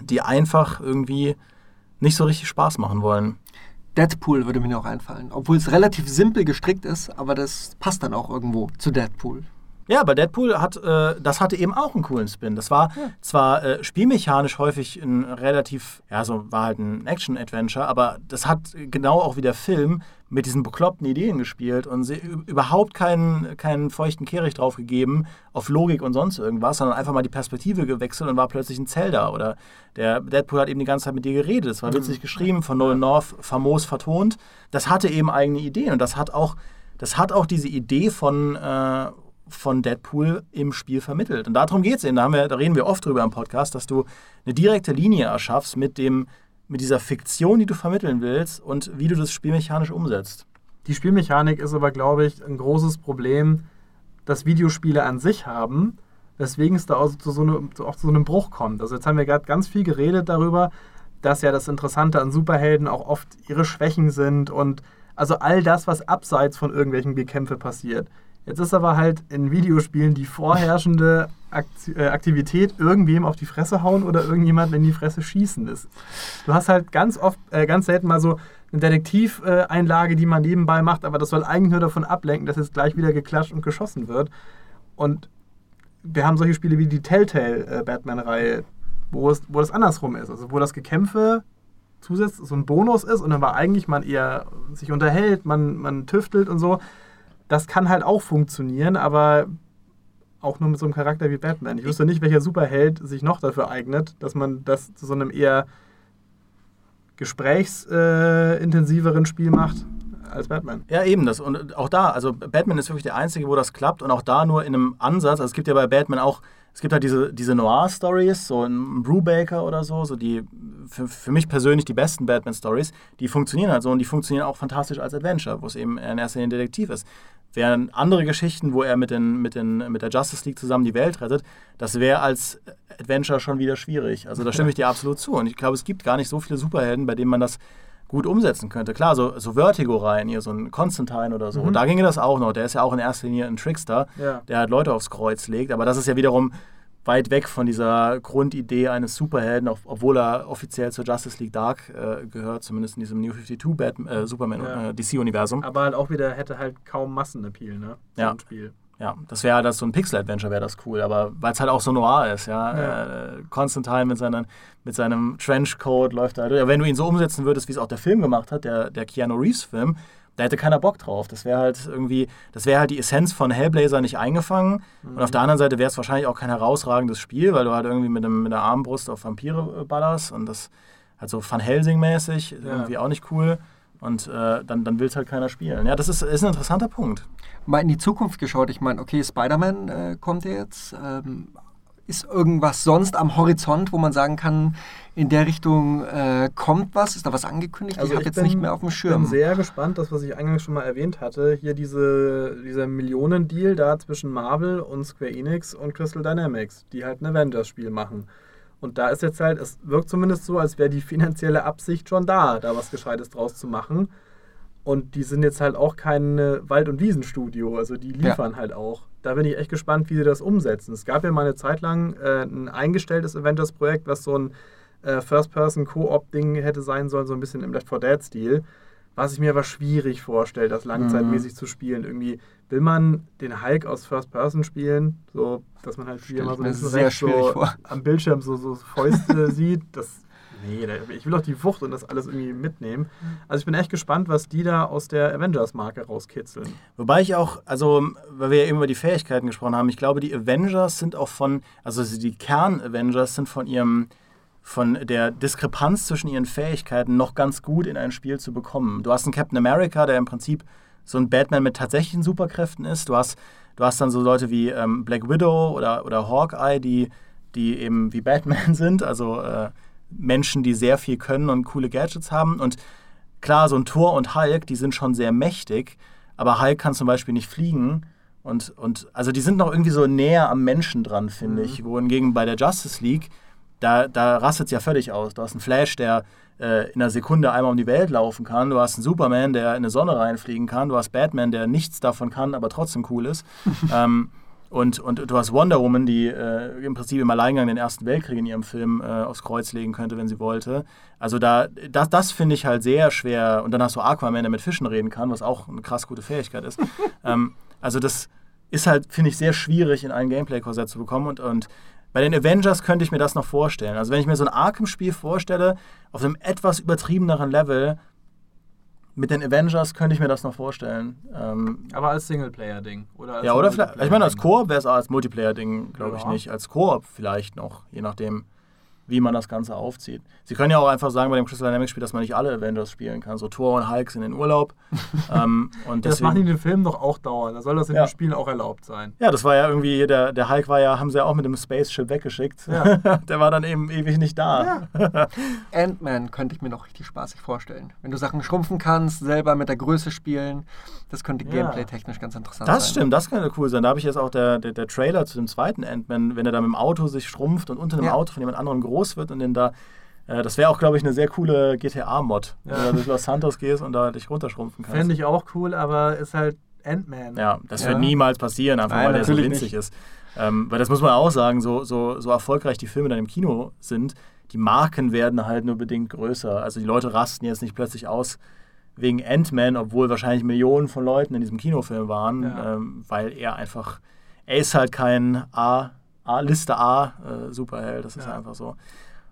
Speaker 1: die einfach irgendwie nicht so richtig Spaß machen wollen.
Speaker 3: Deadpool würde mir noch einfallen. Obwohl es relativ simpel gestrickt ist, aber das passt dann auch irgendwo zu Deadpool.
Speaker 1: Ja, aber Deadpool hat, äh, das hatte eben auch einen coolen Spin. Das war ja. zwar äh, spielmechanisch häufig ein relativ, ja, so war halt ein Action-Adventure, aber das hat genau auch wie der Film mit diesen bekloppten Ideen gespielt und sie überhaupt keinen, keinen feuchten Kehricht drauf gegeben auf Logik und sonst irgendwas, sondern einfach mal die Perspektive gewechselt und war plötzlich ein Zelda. Oder der Deadpool hat eben die ganze Zeit mit dir geredet. Es war witzig mhm. geschrieben, von Nolan North famos vertont. Das hatte eben eigene Ideen und das hat auch, das hat auch diese Idee von, äh, von Deadpool im Spiel vermittelt. Und darum geht es eben. Da, haben wir, da reden wir oft drüber im Podcast, dass du eine direkte Linie erschaffst mit, dem, mit dieser Fiktion, die du vermitteln willst und wie du das spielmechanisch umsetzt.
Speaker 2: Die Spielmechanik ist aber, glaube ich, ein großes Problem, das Videospiele an sich haben, weswegen es da auch zu, so eine, auch zu so einem Bruch kommt. Also jetzt haben wir gerade ganz viel geredet darüber, dass ja das Interessante an Superhelden auch oft ihre Schwächen sind und also all das, was abseits von irgendwelchen Gekämpfe passiert. Jetzt ist aber halt in Videospielen die vorherrschende äh, Aktivität irgendwem auf die Fresse hauen oder irgendjemanden in die Fresse schießen ist. Du hast halt ganz oft, äh, ganz selten mal so eine Detektiveinlage, die man nebenbei macht, aber das soll eigentlich nur davon ablenken, dass jetzt gleich wieder geklatscht und geschossen wird. Und wir haben solche Spiele wie die Telltale äh, wo, wo das andersrum ist. Also wo das Gekämpfe zusätzlich so ein Bonus ist und dann war eigentlich man eher sich unterhält, man, man tüftelt und so das kann halt auch funktionieren, aber auch nur mit so einem Charakter wie Batman. Ich wüsste nicht, welcher Superheld sich noch dafür eignet, dass man das zu so einem eher gesprächsintensiveren äh, Spiel macht als Batman.
Speaker 1: Ja, eben das. Und auch da, also Batman ist wirklich der Einzige, wo das klappt und auch da nur in einem Ansatz. Also es gibt ja bei Batman auch, es gibt halt diese, diese Noir-Stories, so ein Brubaker oder so, so die für, für mich persönlich die besten Batman-Stories, die funktionieren halt so und die funktionieren auch fantastisch als Adventure, wo es eben in erster Linie Detektiv ist. Während andere Geschichten, wo er mit, den, mit, den, mit der Justice League zusammen die Welt rettet, das wäre als Adventure schon wieder schwierig. Also da stimme ich dir absolut zu. Und ich glaube, es gibt gar nicht so viele Superhelden, bei denen man das gut umsetzen könnte. Klar, so, so Vertigo-Reihen, hier so ein Constantine oder so, mhm. da ginge das auch noch. Der ist ja auch in erster Linie ein Trickster, ja. der halt Leute aufs Kreuz legt. Aber das ist ja wiederum weit weg von dieser Grundidee eines Superhelden, obwohl er offiziell zur Justice League Dark äh, gehört, zumindest in diesem New 52 Batman, äh, Superman ja. äh, DC-Universum.
Speaker 2: Aber halt auch wieder hätte halt kaum Massenappeal, ne?
Speaker 1: So ja. Spiel. Ja, das wäre halt so ein Pixel-Adventure, wäre das cool, aber weil es halt auch so noir ist, ja. ja. Äh, Constantine mit, seinen, mit seinem Trenchcoat läuft halt. Ja, wenn du ihn so umsetzen würdest, wie es auch der Film gemacht hat, der, der Keanu Reeves-Film, da hätte keiner Bock drauf. Das wäre halt irgendwie, das wäre halt die Essenz von Hellblazer nicht eingefangen. Mhm. Und auf der anderen Seite wäre es wahrscheinlich auch kein herausragendes Spiel, weil du halt irgendwie mit, einem, mit der Armbrust auf Vampire ballerst und das halt so Van Helsing-mäßig, ja. irgendwie auch nicht cool. Und äh, dann, dann will es halt keiner spielen. Ja, das ist, ist ein interessanter Punkt.
Speaker 3: Mal in die Zukunft geschaut. Ich meine, okay, Spider-Man äh, kommt jetzt. Ähm, ist irgendwas sonst am Horizont, wo man sagen kann, in der Richtung äh, kommt was? Ist da was angekündigt?
Speaker 2: Also
Speaker 3: ich habe jetzt nicht mehr auf dem
Speaker 2: Ich
Speaker 3: Schirm.
Speaker 2: bin sehr gespannt, das, was ich eingangs schon mal erwähnt hatte. Hier diese, dieser Millionen-Deal da zwischen Marvel und Square Enix und Crystal Dynamics, die halt ein Avengers-Spiel machen. Und da ist jetzt halt, es wirkt zumindest so, als wäre die finanzielle Absicht schon da, da was Gescheites draus zu machen. Und die sind jetzt halt auch kein Wald- und Wiesenstudio, also die liefern halt auch. Da bin ich echt gespannt, wie sie das umsetzen. Es gab ja mal eine Zeit lang äh, ein eingestelltes Avengers-Projekt, was so ein äh, First-Person-Koop-Ding hätte sein sollen, so ein bisschen im Left 4 Dead-Stil. Was ich mir aber schwierig vorstelle, das langzeitmäßig zu spielen. Irgendwie will man den Hulk aus First Person spielen, so dass man halt hier mal so ein bisschen rechts so
Speaker 3: vor.
Speaker 2: am Bildschirm so, so Fäuste sieht. Das, nee, ich will doch die Wucht und das alles irgendwie mitnehmen. Also ich bin echt gespannt, was die da aus der Avengers-Marke rauskitzeln.
Speaker 1: Wobei ich auch, also, weil wir ja eben über die Fähigkeiten gesprochen haben, ich glaube, die Avengers sind auch von, also die Kern-Avengers sind von ihrem, von der Diskrepanz zwischen ihren Fähigkeiten noch ganz gut in ein Spiel zu bekommen. Du hast einen Captain America, der im Prinzip so ein Batman mit tatsächlichen Superkräften ist. Du hast, du hast dann so Leute wie ähm, Black Widow oder, oder Hawkeye, die, die eben wie Batman sind, also äh, Menschen, die sehr viel können und coole Gadgets haben. Und klar, so ein Thor und Hulk, die sind schon sehr mächtig, aber Hulk kann zum Beispiel nicht fliegen. Und, und also die sind noch irgendwie so näher am Menschen dran, finde ich. Wohingegen bei der Justice League, da, da rastet es ja völlig aus. Du hast einen Flash, der äh, in einer Sekunde einmal um die Welt laufen kann. Du hast einen Superman, der in eine Sonne reinfliegen kann. Du hast Batman, der nichts davon kann, aber trotzdem cool ist. ähm, und, und du hast Wonder Woman, die äh, im Prinzip im Alleingang den Ersten Weltkrieg in ihrem Film äh, aufs Kreuz legen könnte, wenn sie wollte. Also da, das, das finde ich halt sehr schwer. Und dann hast du Aquaman, der mit Fischen reden kann, was auch eine krass gute Fähigkeit ist. ähm, also das ist halt, finde ich, sehr schwierig in ein Gameplay-Korsett zu bekommen. Und, und bei den Avengers könnte ich mir das noch vorstellen. Also wenn ich mir so ein Arkham-Spiel vorstelle, auf einem etwas übertriebeneren Level, mit den Avengers könnte ich mir das noch vorstellen. Ähm,
Speaker 2: Aber als Singleplayer-Ding. Oder als
Speaker 1: ja, oder vielleicht, ich meine, als. Koop wäre es auch als Multiplayer-Ding, glaube ich
Speaker 2: Ja.
Speaker 1: nicht. Als Koop vielleicht noch, je nachdem, wie man das Ganze aufzieht. Sie können ja auch einfach sagen bei dem Crystal Dynamics-Spiel, dass man nicht alle Avengers spielen kann. So Thor und Hulk sind in Urlaub. ähm, und
Speaker 2: Das machen die in den Filmen doch auch dauern. Da soll das in
Speaker 1: Ja.
Speaker 2: den Spielen auch erlaubt sein.
Speaker 1: ja, das war ja irgendwie, der, der Hulk war ja, haben sie ja auch mit dem Spaceship weggeschickt.
Speaker 2: Ja.
Speaker 1: der war dann eben ewig nicht da.
Speaker 3: Ant-Man könnte ich mir noch richtig spaßig vorstellen. Wenn du Sachen schrumpfen kannst, selber mit der Größe spielen, das könnte
Speaker 2: Ja.
Speaker 3: gameplay-technisch ganz interessant sein.
Speaker 1: Das stimmt, das könnte cool sein. Da habe ich jetzt auch der, der, der Trailer zu dem zweiten Ant-Man, wenn er da mit dem Auto sich schrumpft und unter dem
Speaker 3: Ja.
Speaker 1: Auto von jemand anderem groß wird und den da. Äh, das wäre auch, glaube ich, eine sehr coole GTA-Mod,
Speaker 2: Ja.
Speaker 1: wenn du durch Los Santos gehst und da dich runterschrumpfen kannst.
Speaker 2: Fände ich auch cool, aber ist halt Ant-Man.
Speaker 1: Ja, das
Speaker 3: Ja.
Speaker 1: wird niemals passieren, einfach
Speaker 3: Nein,
Speaker 1: weil der so winzig ist. Ähm, weil das muss man auch sagen, so, so, so erfolgreich die Filme dann im Kino sind, die Marken werden halt nur bedingt größer. Also die Leute rasten jetzt nicht plötzlich aus wegen Ant-Man, obwohl wahrscheinlich Millionen von Leuten in diesem Kinofilm waren,
Speaker 2: Ja.
Speaker 1: ähm, weil er einfach, er ist halt kein A, A Liste A äh, Superheld, das ist
Speaker 2: Ja.
Speaker 1: einfach so.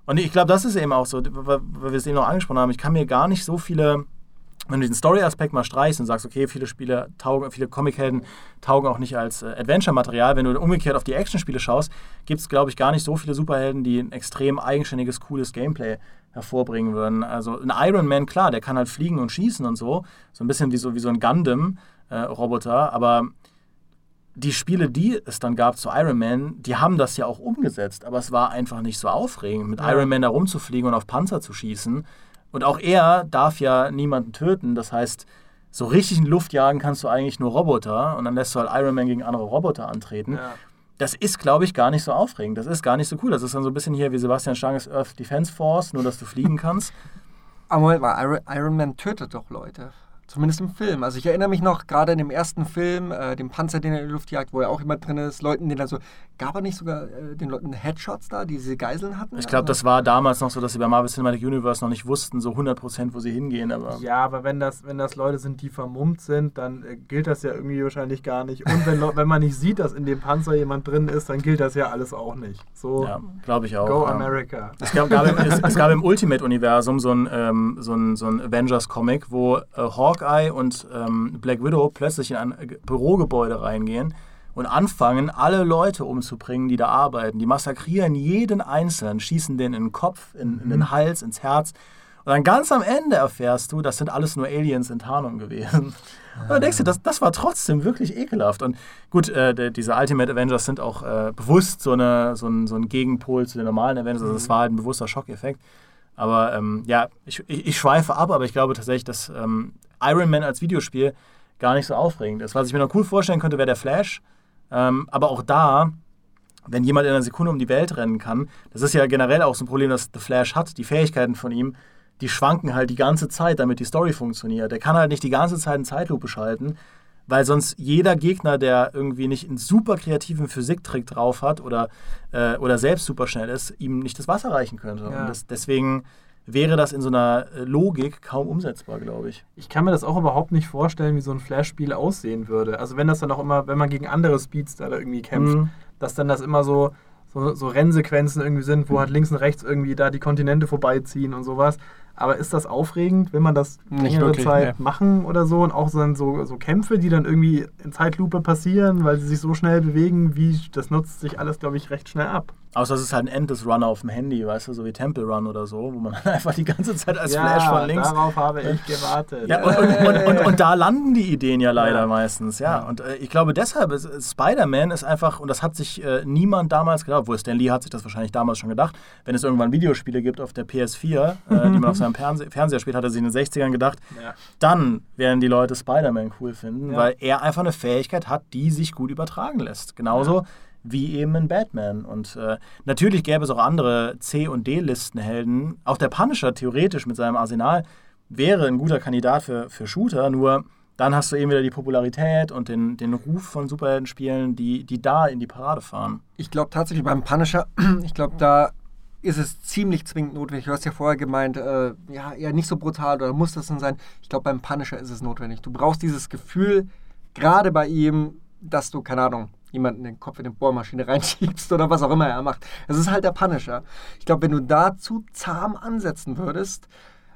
Speaker 1: Und ich glaube, das ist eben auch so, weil wir es eben noch angesprochen haben, ich kann mir gar nicht so viele wenn du den Story-Aspekt mal streichst und sagst, okay, viele Spiele taugen, viele Comichelden taugen auch nicht als äh, Adventure-Material, wenn du umgekehrt auf die Action-Spiele schaust, gibt es, glaube ich, gar nicht so viele Superhelden, die ein extrem eigenständiges, cooles Gameplay hervorbringen würden. Also ein Iron Man, klar, der kann halt fliegen und schießen und so, so ein bisschen wie so, wie so ein Gundam-Roboter, aber die Spiele, die es dann gab zu Iron Man, die haben das ja auch umgesetzt, aber es war einfach nicht so aufregend, mit
Speaker 2: Ja.
Speaker 1: Iron Man da rumzufliegen und auf Panzer zu schießen. Und auch er darf ja niemanden töten. Das heißt, so richtig in Luft jagen kannst du eigentlich nur Roboter und dann lässt du halt Iron Man gegen andere Roboter antreten.
Speaker 2: Ja.
Speaker 1: Das ist, glaube ich, gar nicht so aufregend. Das ist gar nicht so cool. Das ist dann so ein bisschen hier wie Sebastian Stanges Earth Defense Force, nur dass du fliegen kannst.
Speaker 3: Aber Moment mal, Iron Man tötet doch Leute. Zumindest im Film. Also ich erinnere mich noch gerade in dem ersten Film, äh, dem Panzer, den er in die Luft jagt, wo ja auch jemand drin ist, Leuten, den er so. Gab er nicht sogar äh, den Leuten Headshots da, die diese Geiseln hatten?
Speaker 1: Ich glaube, das war damals noch so, dass sie bei Marvel Cinematic Universe noch nicht wussten, so 100%, wo sie hingehen. Aber
Speaker 2: Ja, aber wenn das, wenn das Leute sind, die vermummt sind, dann äh, gilt das ja irgendwie wahrscheinlich gar nicht. Und wenn, wenn man nicht sieht, dass in dem Panzer jemand drin ist, dann gilt das ja alles auch nicht. So,
Speaker 1: ja, glaube ich auch.
Speaker 2: go
Speaker 1: ja.
Speaker 2: America.
Speaker 1: Es gab, gab im, es, es gab im Ultimate-Universum so ein, ähm, so ein, so ein Avengers-Comic, wo äh, Hawkeye und ähm, Black Widow plötzlich in ein Bürogebäude reingehen und anfangen, alle Leute umzubringen, die da arbeiten. Die massakrieren jeden Einzelnen, schießen den in den Kopf, in, in den Hals, ins Herz Und dann ganz am Ende erfährst du, das sind alles nur Aliens in Tarnung gewesen. Und dann denkst du, das, das war trotzdem wirklich ekelhaft. Und gut, äh, diese Ultimate Avengers sind auch äh, bewusst so, eine, so, ein, so ein Gegenpol zu den normalen Avengers. Also das war halt ein bewusster Schockeffekt. Aber ähm, ja, ich, ich, ich schweife ab, aber ich glaube tatsächlich, dass ähm, Iron Man als Videospiel gar nicht so aufregend ist. Was ich mir noch cool vorstellen könnte, wäre der Flash. Ähm, aber auch da, wenn jemand in einer Sekunde um die Welt rennen kann, das ist ja generell auch so ein Problem, das The Flash hat. Die Fähigkeiten von ihm, die schwanken halt die ganze Zeit, damit die Story funktioniert. Der kann halt nicht die ganze Zeit in Zeitlupe schalten, weil sonst jeder Gegner, der irgendwie nicht einen super kreativen Physiktrick drauf hat oder, äh, oder selbst super schnell ist, ihm nicht das Wasser reichen könnte.
Speaker 2: Ja.
Speaker 1: Und das, deswegen wäre das in so einer äh, Logik kaum umsetzbar, glaube ich.
Speaker 2: Ich kann mir das auch überhaupt nicht vorstellen, wie so ein Flash-Spiel aussehen würde. Also wenn das dann auch immer, wenn man gegen andere Speedster da irgendwie kämpft,
Speaker 1: Mhm.
Speaker 2: dass dann das immer so, so, so Rennsequenzen irgendwie sind, wo halt links und rechts irgendwie da die Kontinente vorbeiziehen und sowas. Aber ist das aufregend, wenn man das
Speaker 3: Nicht
Speaker 2: längere
Speaker 3: wirklich,
Speaker 2: Zeit
Speaker 3: nee.
Speaker 2: machen oder so? Und auch so, so, so Kämpfe, die dann irgendwie in Zeitlupe passieren, weil sie sich so schnell bewegen, wie das nutzt sich alles, glaube ich, recht schnell ab.
Speaker 1: Außer es ist halt ein Endless Run auf dem Handy, weißt du, so wie Temple Run oder so, wo man einfach die ganze Zeit als
Speaker 2: ja,
Speaker 1: Flash von links.
Speaker 2: darauf habe ich gewartet.
Speaker 1: Ja, und, und, und, und, da landen die Ideen ja leider
Speaker 2: Ja.
Speaker 1: meistens, ja. Und äh, ich glaube, deshalb ist ist Spider-Man ist einfach, und das hat sich äh, niemand damals gedacht, obwohl Stan Lee hat sich das wahrscheinlich damals schon gedacht, wenn es irgendwann Videospiele gibt auf der PS4, äh, die man auf seinem Fernse Fernseher spielt, hat er sich in den 60ern gedacht, dann werden die Leute Spider-Man cool finden, weil er einfach eine Fähigkeit hat, die sich gut übertragen lässt. Genauso wie eben in Batman. Und äh, natürlich gäbe es auch andere C- und D-Listenhelden. Auch der Punisher theoretisch mit seinem Arsenal wäre ein guter Kandidat für, für Shooter, nur dann hast du eben wieder die Popularität und den, den Ruf von Superheldenspielen, die, die da in die Parade fahren.
Speaker 3: Ich glaube tatsächlich beim Punisher, ich glaube, da ist es ziemlich zwingend notwendig. Du hast ja vorher gemeint, äh, ja, eher nicht so brutal oder muss das denn sein? Ich glaube, beim Punisher ist es notwendig. Du brauchst dieses Gefühl, gerade bei ihm, dass du, keine Ahnung, jemanden den Kopf in die Bohrmaschine reinschiebst oder was auch immer er macht. Es ist halt der Punisher. Ich glaube, wenn du da zu zahm ansetzen würdest,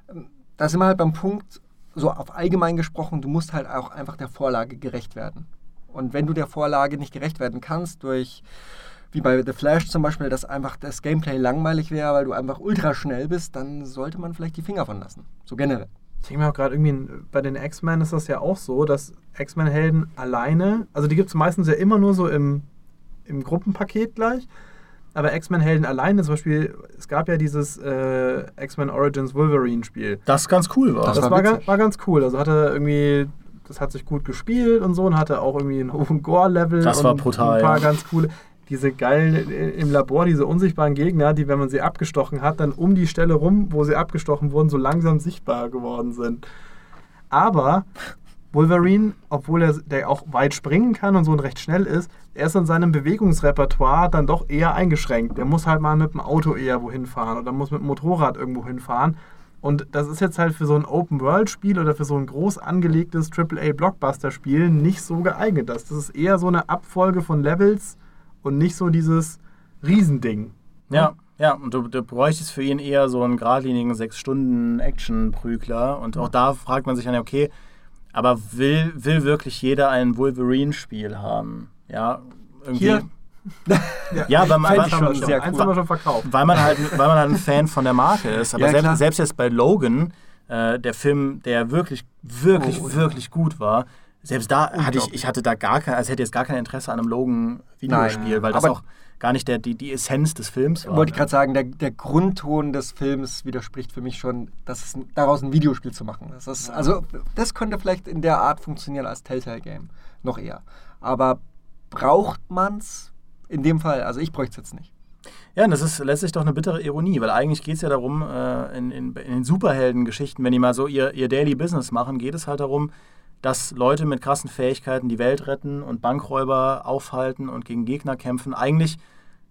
Speaker 3: ähm, da sind wir halt beim Punkt, so auf allgemein gesprochen, du musst halt auch einfach der Vorlage gerecht werden. Und wenn du der Vorlage nicht gerecht werden kannst, durch, wie bei The Flash zum Beispiel, dass einfach das Gameplay langweilig wäre, weil du einfach ultra schnell bist, dann sollte man vielleicht die Finger von lassen. So generell.
Speaker 2: Ich denke mir auch gerade irgendwie, bei den X-Men ist das ja auch so, dass X-Men-Helden alleine, also die gibt es meistens ja immer nur so im, im Gruppenpaket gleich, aber X-Men-Helden alleine, zum Beispiel, es gab ja dieses äh, X-Men Origins Wolverine-Spiel.
Speaker 1: Das ganz cool war.
Speaker 3: Das
Speaker 2: Das,
Speaker 3: war
Speaker 2: war, war ganz cool. Also hatte irgendwie, das hat sich gut gespielt und so und hatte auch irgendwie einen hohen Gore-Level.
Speaker 1: Das
Speaker 2: und
Speaker 1: war brutal,
Speaker 2: Ein paar
Speaker 1: ja.
Speaker 2: ganz coole. Diese geilen äh, im Labor, diese unsichtbaren Gegner, die, wenn man sie abgestochen hat, dann um die Stelle rum, wo sie abgestochen wurden, so langsam sichtbar geworden sind. Aber Wolverine, obwohl er der auch weit springen kann und so und recht schnell ist, er ist in seinem Bewegungsrepertoire dann doch eher eingeschränkt. Der muss halt mal mit dem Auto eher wohin fahren oder muss mit dem Motorrad irgendwo hinfahren. Und das ist jetzt halt für so ein Open-World-Spiel oder für so ein groß angelegtes AAA-Blockbuster-Spiel nicht so geeignet. Das ist eher so eine Abfolge von Levels und nicht so dieses Riesending.
Speaker 1: Ja, ja, und du, du bräuchtest für ihn eher so einen geradlinigen 6-Stunden-Action-Prügler. Und auch da fragt man sich dann, ja, okay, aber will, will wirklich jeder ein Wolverine-Spiel haben? Ja, irgendwie.
Speaker 3: Hier?
Speaker 1: Ja, weil man, weil,
Speaker 3: schon sehr
Speaker 2: haben
Speaker 3: cool.
Speaker 2: wir schon verkauft.
Speaker 1: weil, man halt, weil man halt ein Fan von der Marke ist. Aber
Speaker 3: Ja,
Speaker 1: selbst, selbst jetzt bei Logan, äh, der Film, der wirklich, wirklich,
Speaker 3: Oh, ja.
Speaker 1: wirklich gut war, selbst da hatte ich, ich hatte da gar kein, also hätte jetzt gar kein Interesse an einem Logan-Videospiel,
Speaker 3: Nein,
Speaker 1: weil das auch gar nicht der, die, die Essenz des Films war.
Speaker 3: Wollte ich gerade sagen, der, der Grundton des Films widerspricht für mich schon, dass es, daraus ein Videospiel zu machen. Das ist, Also, das könnte vielleicht in der Art funktionieren als Telltale-Game. Noch eher. Aber braucht man's in dem Fall? Also, ich bräuchte es jetzt nicht.
Speaker 1: Ja, und das ist letztlich doch eine bittere Ironie, weil eigentlich geht es ja darum, äh, in, in, in den Superhelden-Geschichten, wenn die mal so ihr, ihr Daily Business machen, geht es halt darum, dass Leute mit krassen Fähigkeiten die Welt retten und Bankräuber aufhalten und gegen Gegner kämpfen. Eigentlich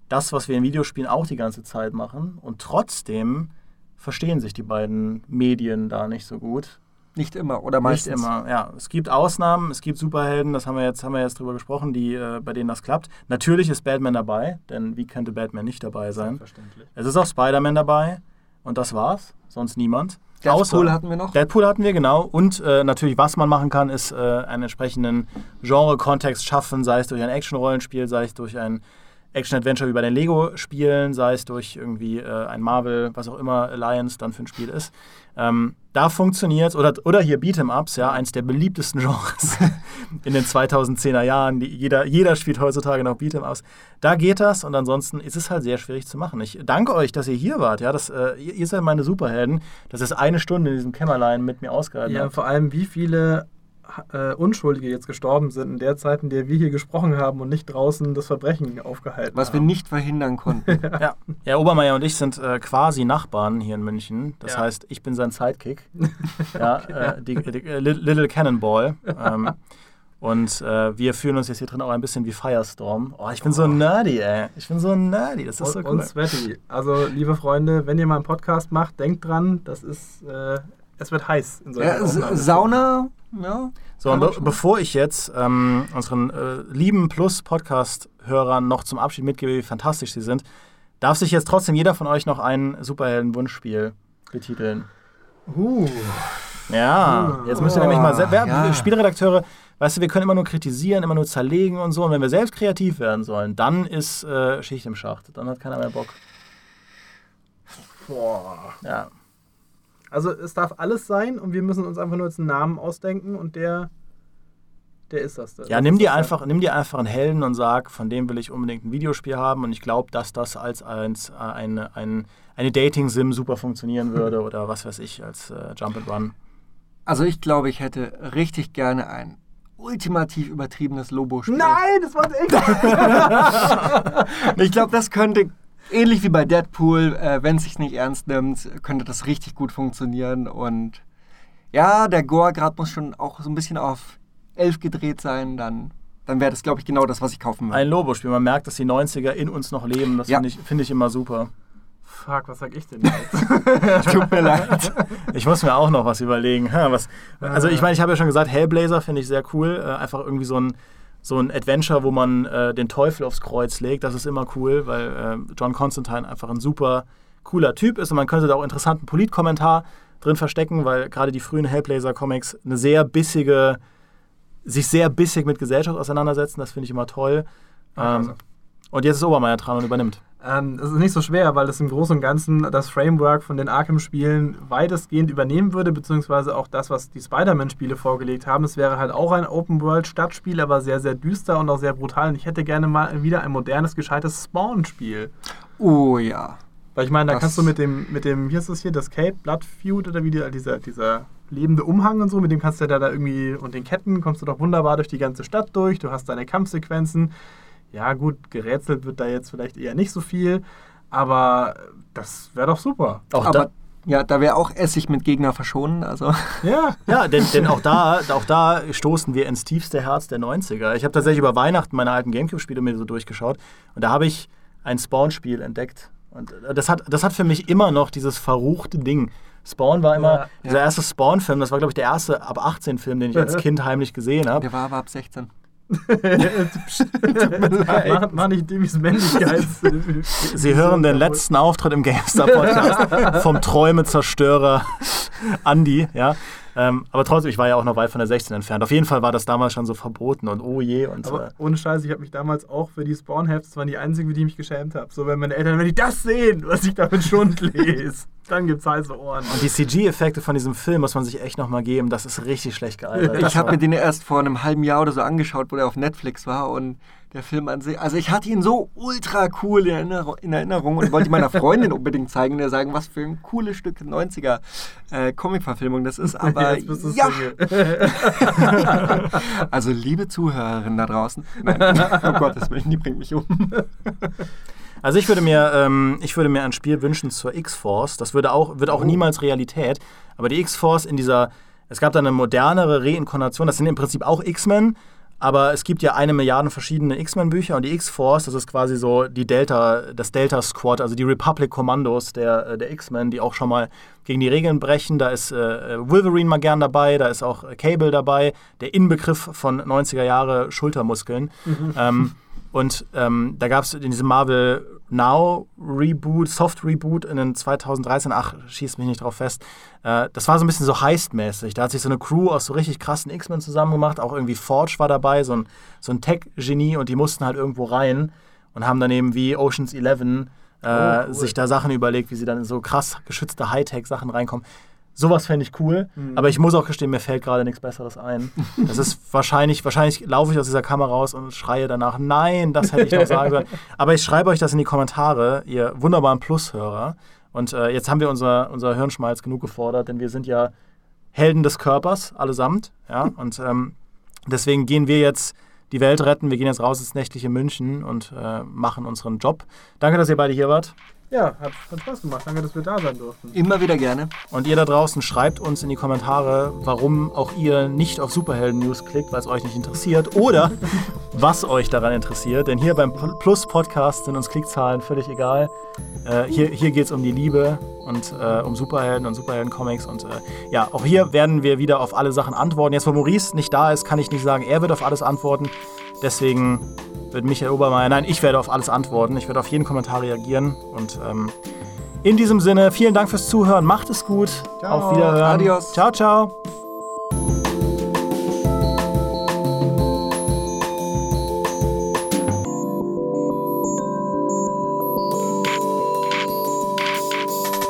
Speaker 1: das, was wir in Videospielen auch die ganze Zeit machen. Und trotzdem verstehen sich die beiden Medien da nicht so gut.
Speaker 3: Nicht immer oder
Speaker 1: Nicht
Speaker 3: meistens.
Speaker 1: immer, ja. Es gibt Ausnahmen, es gibt Superhelden, das haben wir jetzt, haben wir jetzt drüber gesprochen, die, äh, bei denen das klappt. Natürlich ist Batman dabei, denn wie könnte Batman nicht dabei sein?
Speaker 2: Verständlich.
Speaker 1: Es ist auch Spider-Man dabei und das war's, sonst niemand.
Speaker 3: Deadpool hatten wir noch.
Speaker 1: Deadpool hatten wir, genau. Und äh, natürlich, was man machen kann, ist äh, einen entsprechenden Genre-Kontext schaffen, sei es durch ein Action-Rollenspiel, sei es durch ein Action-Adventure wie bei den Lego-Spielen, sei es durch irgendwie äh, ein Marvel, was auch immer Alliance dann für ein Spiel ist. Ähm, da funktioniert oder, oder hier Beat'em-Ups, ja, eins der beliebtesten Genres in den 2010er Jahren. Die, jeder, jeder spielt heutzutage noch Beat'em-Ups. Da geht das und ansonsten ist es halt sehr schwierig zu machen. Ich danke euch, dass ihr hier wart. Ja, das, äh, ihr, seid meine Superhelden. Das ist eine Stunde in diesem Kämmerlein mit mir ausgehalten.
Speaker 2: Ja, vor allem, wie viele äh, Unschuldige jetzt gestorben sind in der Zeit, in der wir hier gesprochen haben und nicht draußen das Verbrechen aufgehalten
Speaker 3: Was wir
Speaker 2: haben.
Speaker 3: nicht verhindern konnten.
Speaker 1: Ja. ja, Obermeier und ich sind äh, quasi Nachbarn hier in München. Das
Speaker 2: Ja.
Speaker 1: heißt, ich bin sein Sidekick. ja, äh, die, die, äh, Li- Little Cannonball. Ähm, und äh, wir fühlen uns jetzt hier drin auch ein bisschen wie Firestorm. Oh, ich bin so nerdy, ey. Ich bin so nerdy. Das ist so
Speaker 2: und,
Speaker 1: cool.
Speaker 2: und Sweaty. Also, liebe Freunde, wenn ihr mal einen Podcast macht, denkt dran, das ist, äh, es wird heiß in
Speaker 3: ja. Sauna, ja.
Speaker 1: So, und be bevor ich jetzt ähm, unseren äh, lieben Plus-Podcast-Hörern noch zum Abschied mitgebe, wie fantastisch sie sind, darf sich jetzt trotzdem jeder von euch noch ein Superhelden-Wunschspiel betiteln.
Speaker 2: Uh,
Speaker 1: Ja,
Speaker 2: Uh.
Speaker 1: jetzt müsst ihr nämlich mal wer,
Speaker 3: Ja.
Speaker 1: Spielredakteure, weißt du, wir können immer nur kritisieren, immer nur zerlegen und so. Und wenn wir selbst kreativ werden sollen, dann ist äh, Schicht im Schacht. Dann hat keiner mehr Bock.
Speaker 2: boah.
Speaker 1: Ja.
Speaker 2: Also, es darf alles sein und wir müssen uns einfach nur jetzt einen Namen ausdenken und der, der ist das.
Speaker 1: Ja, nimm dir einfach, nimm dir einfach einen Helden und sag, von dem will ich unbedingt ein Videospiel haben und ich glaube, dass das als, als äh, eine, ein, eine Dating-Sim super funktionieren würde oder was weiß ich, als äh, Jump and Run.
Speaker 3: Also ich glaube, ich hätte richtig gerne ein ultimativ übertriebenes Lobo-Spiel.
Speaker 2: Nein, das war ich.
Speaker 3: Ich glaube, das könnte, ähnlich wie bei Deadpool, äh, wenn es sich nicht ernst nimmt, könnte das richtig gut funktionieren. Und ja, der Gore-Grad muss schon auch so ein bisschen auf 11 gedreht sein. Dann, dann wäre das, glaube ich, genau das, was ich kaufen würde.
Speaker 1: Ein Lobo-Spiel. Man merkt, dass die 90er in uns noch leben. Das
Speaker 3: Ja.
Speaker 1: finde ich, find ich immer super.
Speaker 2: Fuck, was sag ich denn jetzt?
Speaker 3: Tut mir leid.
Speaker 1: Ich muss mir auch noch was überlegen. Ha, was, also ich meine, ich habe ja schon gesagt, Hellblazer finde ich sehr cool. Äh, einfach irgendwie so ein, so ein Adventure, wo man äh, den Teufel aufs Kreuz legt. Das ist immer cool, weil äh, John Constantine einfach ein super cooler Typ ist und man könnte da auch interessanten Politkommentar drin verstecken, weil gerade die frühen Hellblazer-Comics eine sehr bissige, sich sehr bissig mit Gesellschaft auseinandersetzen. Das finde ich immer toll. Ähm, und jetzt ist Obermeier dran und übernimmt.
Speaker 2: Ähm, es ist nicht so schwer, weil das im Großen und Ganzen das Framework von den Arkham-Spielen weitestgehend übernehmen würde, beziehungsweise auch das, was die Spider-Man-Spiele vorgelegt haben. Es wäre halt auch ein Open-World-Stadtspiel, aber sehr, sehr düster und auch sehr brutal. Und ich hätte gerne mal wieder ein modernes, gescheites Spawn-Spiel.
Speaker 3: Oh ja.
Speaker 2: Weil ich meine, da
Speaker 3: Das-
Speaker 2: kannst du mit dem, mit dem, wie ist das hier, das Cape, Blood Feud oder wie die, dieser, dieser lebende Umhang und so, mit dem kannst du da, da irgendwie, und den Ketten kommst du doch wunderbar durch die ganze Stadt durch, du hast deine Kampfsequenzen. Ja, gut, gerätselt wird da jetzt vielleicht eher nicht so viel, aber das wäre doch super.
Speaker 1: Auch
Speaker 3: Aber
Speaker 1: da,
Speaker 3: ja, da wäre auch Essig mit Gegner verschonen. Also
Speaker 2: Ja,
Speaker 1: Ja, denn, denn auch, da, auch da stoßen wir ins tiefste Herz der 90er. Ich habe tatsächlich über Weihnachten meine alten Gamecube-Spiele mir so durchgeschaut und da habe ich ein Spawn-Spiel entdeckt. Und das hat, das hat für mich immer noch dieses verruchte Ding. Spawn war immer,
Speaker 2: Ja.
Speaker 1: dieser erste Spawn-Film, das war, glaube ich, der erste ab 18-Film, den ich als Kind heimlich gesehen habe.
Speaker 3: der war aber ab 16.
Speaker 2: mach, mach nicht Dimmys Männlichkeit.
Speaker 1: Sie hören den letzten Auftritt im GameStar-Podcast vom Träumezerstörer Andy, ja. Ähm, aber trotzdem, ich war ja auch noch weit von der 16 entfernt. Auf jeden Fall war das damals schon so verboten und oh je. Und,
Speaker 2: Aber
Speaker 1: äh,
Speaker 2: ohne Scheiß, ich habe mich damals auch für die Spawn-Hefts, das waren die einzigen, für die ich mich geschämt habe. So, wenn meine Eltern, wenn die das sehen, was ich da mit Schund lese, dann gibt's heiße Ohren.
Speaker 1: Und die CG-Effekte von diesem Film muss man sich echt nochmal geben. Das ist richtig schlecht gealtert.
Speaker 3: Ich habe mir den erst vor einem halben Jahr oder so angeschaut, wo der auf Netflix war und der Film an sich, also ich hatte ihn so ultra cool in Erinnerung, in Erinnerung und wollte meiner Freundin unbedingt zeigen, der sagen, was für ein cooles Stück 90er äh, Comic-Verfilmung das ist, aber ja, also liebe Zuhörerinnen da draußen, nein, um Gottes Willen, die bringt mich um.
Speaker 1: Also ich würde mir, ähm, ich würde mir ein Spiel wünschen zur X-Force. Das würde auch, wird auch
Speaker 3: Oh.
Speaker 1: niemals Realität. Aber die X-Force in dieser, es gab da eine modernere Reinkarnation. Das sind im Prinzip auch X-Men. Aber es gibt ja eine Milliarde verschiedene X-Men-Bücher und die X-Force, das ist quasi so die Delta, das Delta-Squad, also die Republic-Kommandos der, äh, der X-Men, die auch schon mal gegen die Regeln brechen. Da ist äh, Wolverine mal gern dabei, da ist auch Cable dabei, der Inbegriff von 90er Jahre Schultermuskeln. Ähm, und ähm, da gab es in diesem Marvel Now Reboot, Soft Reboot in den 2013, ach, schießt mich nicht drauf fest. Äh, das war so ein bisschen so Heist-mäßig. Da hat sich so eine Crew aus so richtig krassen X-Men zusammen gemacht. Auch irgendwie Forge war dabei, so ein, so ein Tech-Genie und die mussten halt irgendwo rein. und haben dann eben wie Oceans 11 äh,
Speaker 2: Oh, cool.
Speaker 1: sich da Sachen überlegt, wie sie dann in so krass geschützte Hightech-Sachen reinkommen. Sowas fände ich cool,
Speaker 2: Mhm.
Speaker 1: aber ich muss auch gestehen, mir fällt gerade nichts Besseres ein. Das ist wahrscheinlich, wahrscheinlich laufe ich aus dieser Kamera raus und schreie danach, nein, das hätte ich noch sagen sollen. Aber ich schreibe euch das in die Kommentare, ihr wunderbaren Plushörer. Und äh, jetzt haben wir unser, unser Hirnschmalz genug gefordert, denn wir sind ja Helden des Körpers, allesamt. Ja? Und ähm, deswegen gehen wir jetzt die Welt retten. Wir gehen jetzt raus ins nächtliche München und äh, machen unseren Job. Danke, dass ihr beide hier wart.
Speaker 2: Ja, hat, hat Spaß gemacht. Danke, dass wir da sein durften.
Speaker 3: Immer wieder gerne.
Speaker 1: Und ihr da draußen schreibt uns in die Kommentare, warum auch ihr nicht auf Superhelden-News klickt, weil es euch nicht interessiert oder was euch daran interessiert. Denn hier beim Plus-Podcast sind uns Klickzahlen völlig egal. Äh, hier hier geht es um die Liebe und äh, um Superhelden und Superhelden-Comics. Und äh, ja, auch hier werden wir wieder auf alle Sachen antworten. Jetzt, wo Maurice nicht da ist, kann ich nicht sagen, er wird auf alles antworten. Deswegen wird Michael Obermeier, nein, ich werde auf alles antworten. Ich werde auf jeden Kommentar reagieren. Und ähm, in diesem Sinne, vielen Dank fürs Zuhören. Macht es gut.
Speaker 2: Ciao.
Speaker 1: Auf Wiederhören.
Speaker 3: Adios.
Speaker 1: Ciao, ciao.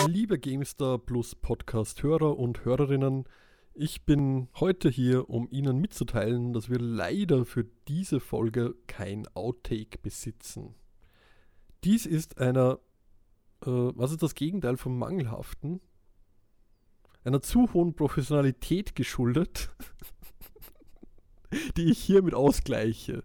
Speaker 4: Liebe GameStar Plus Podcast-Hörer und Hörerinnen, ich bin heute hier, um Ihnen mitzuteilen, dass wir leider für diese Folge kein Outtake besitzen. Dies ist einer, äh, was ist das Gegenteil vom Mangelhaften? Einer zu hohen Professionalität geschuldet, die ich hiermit ausgleiche.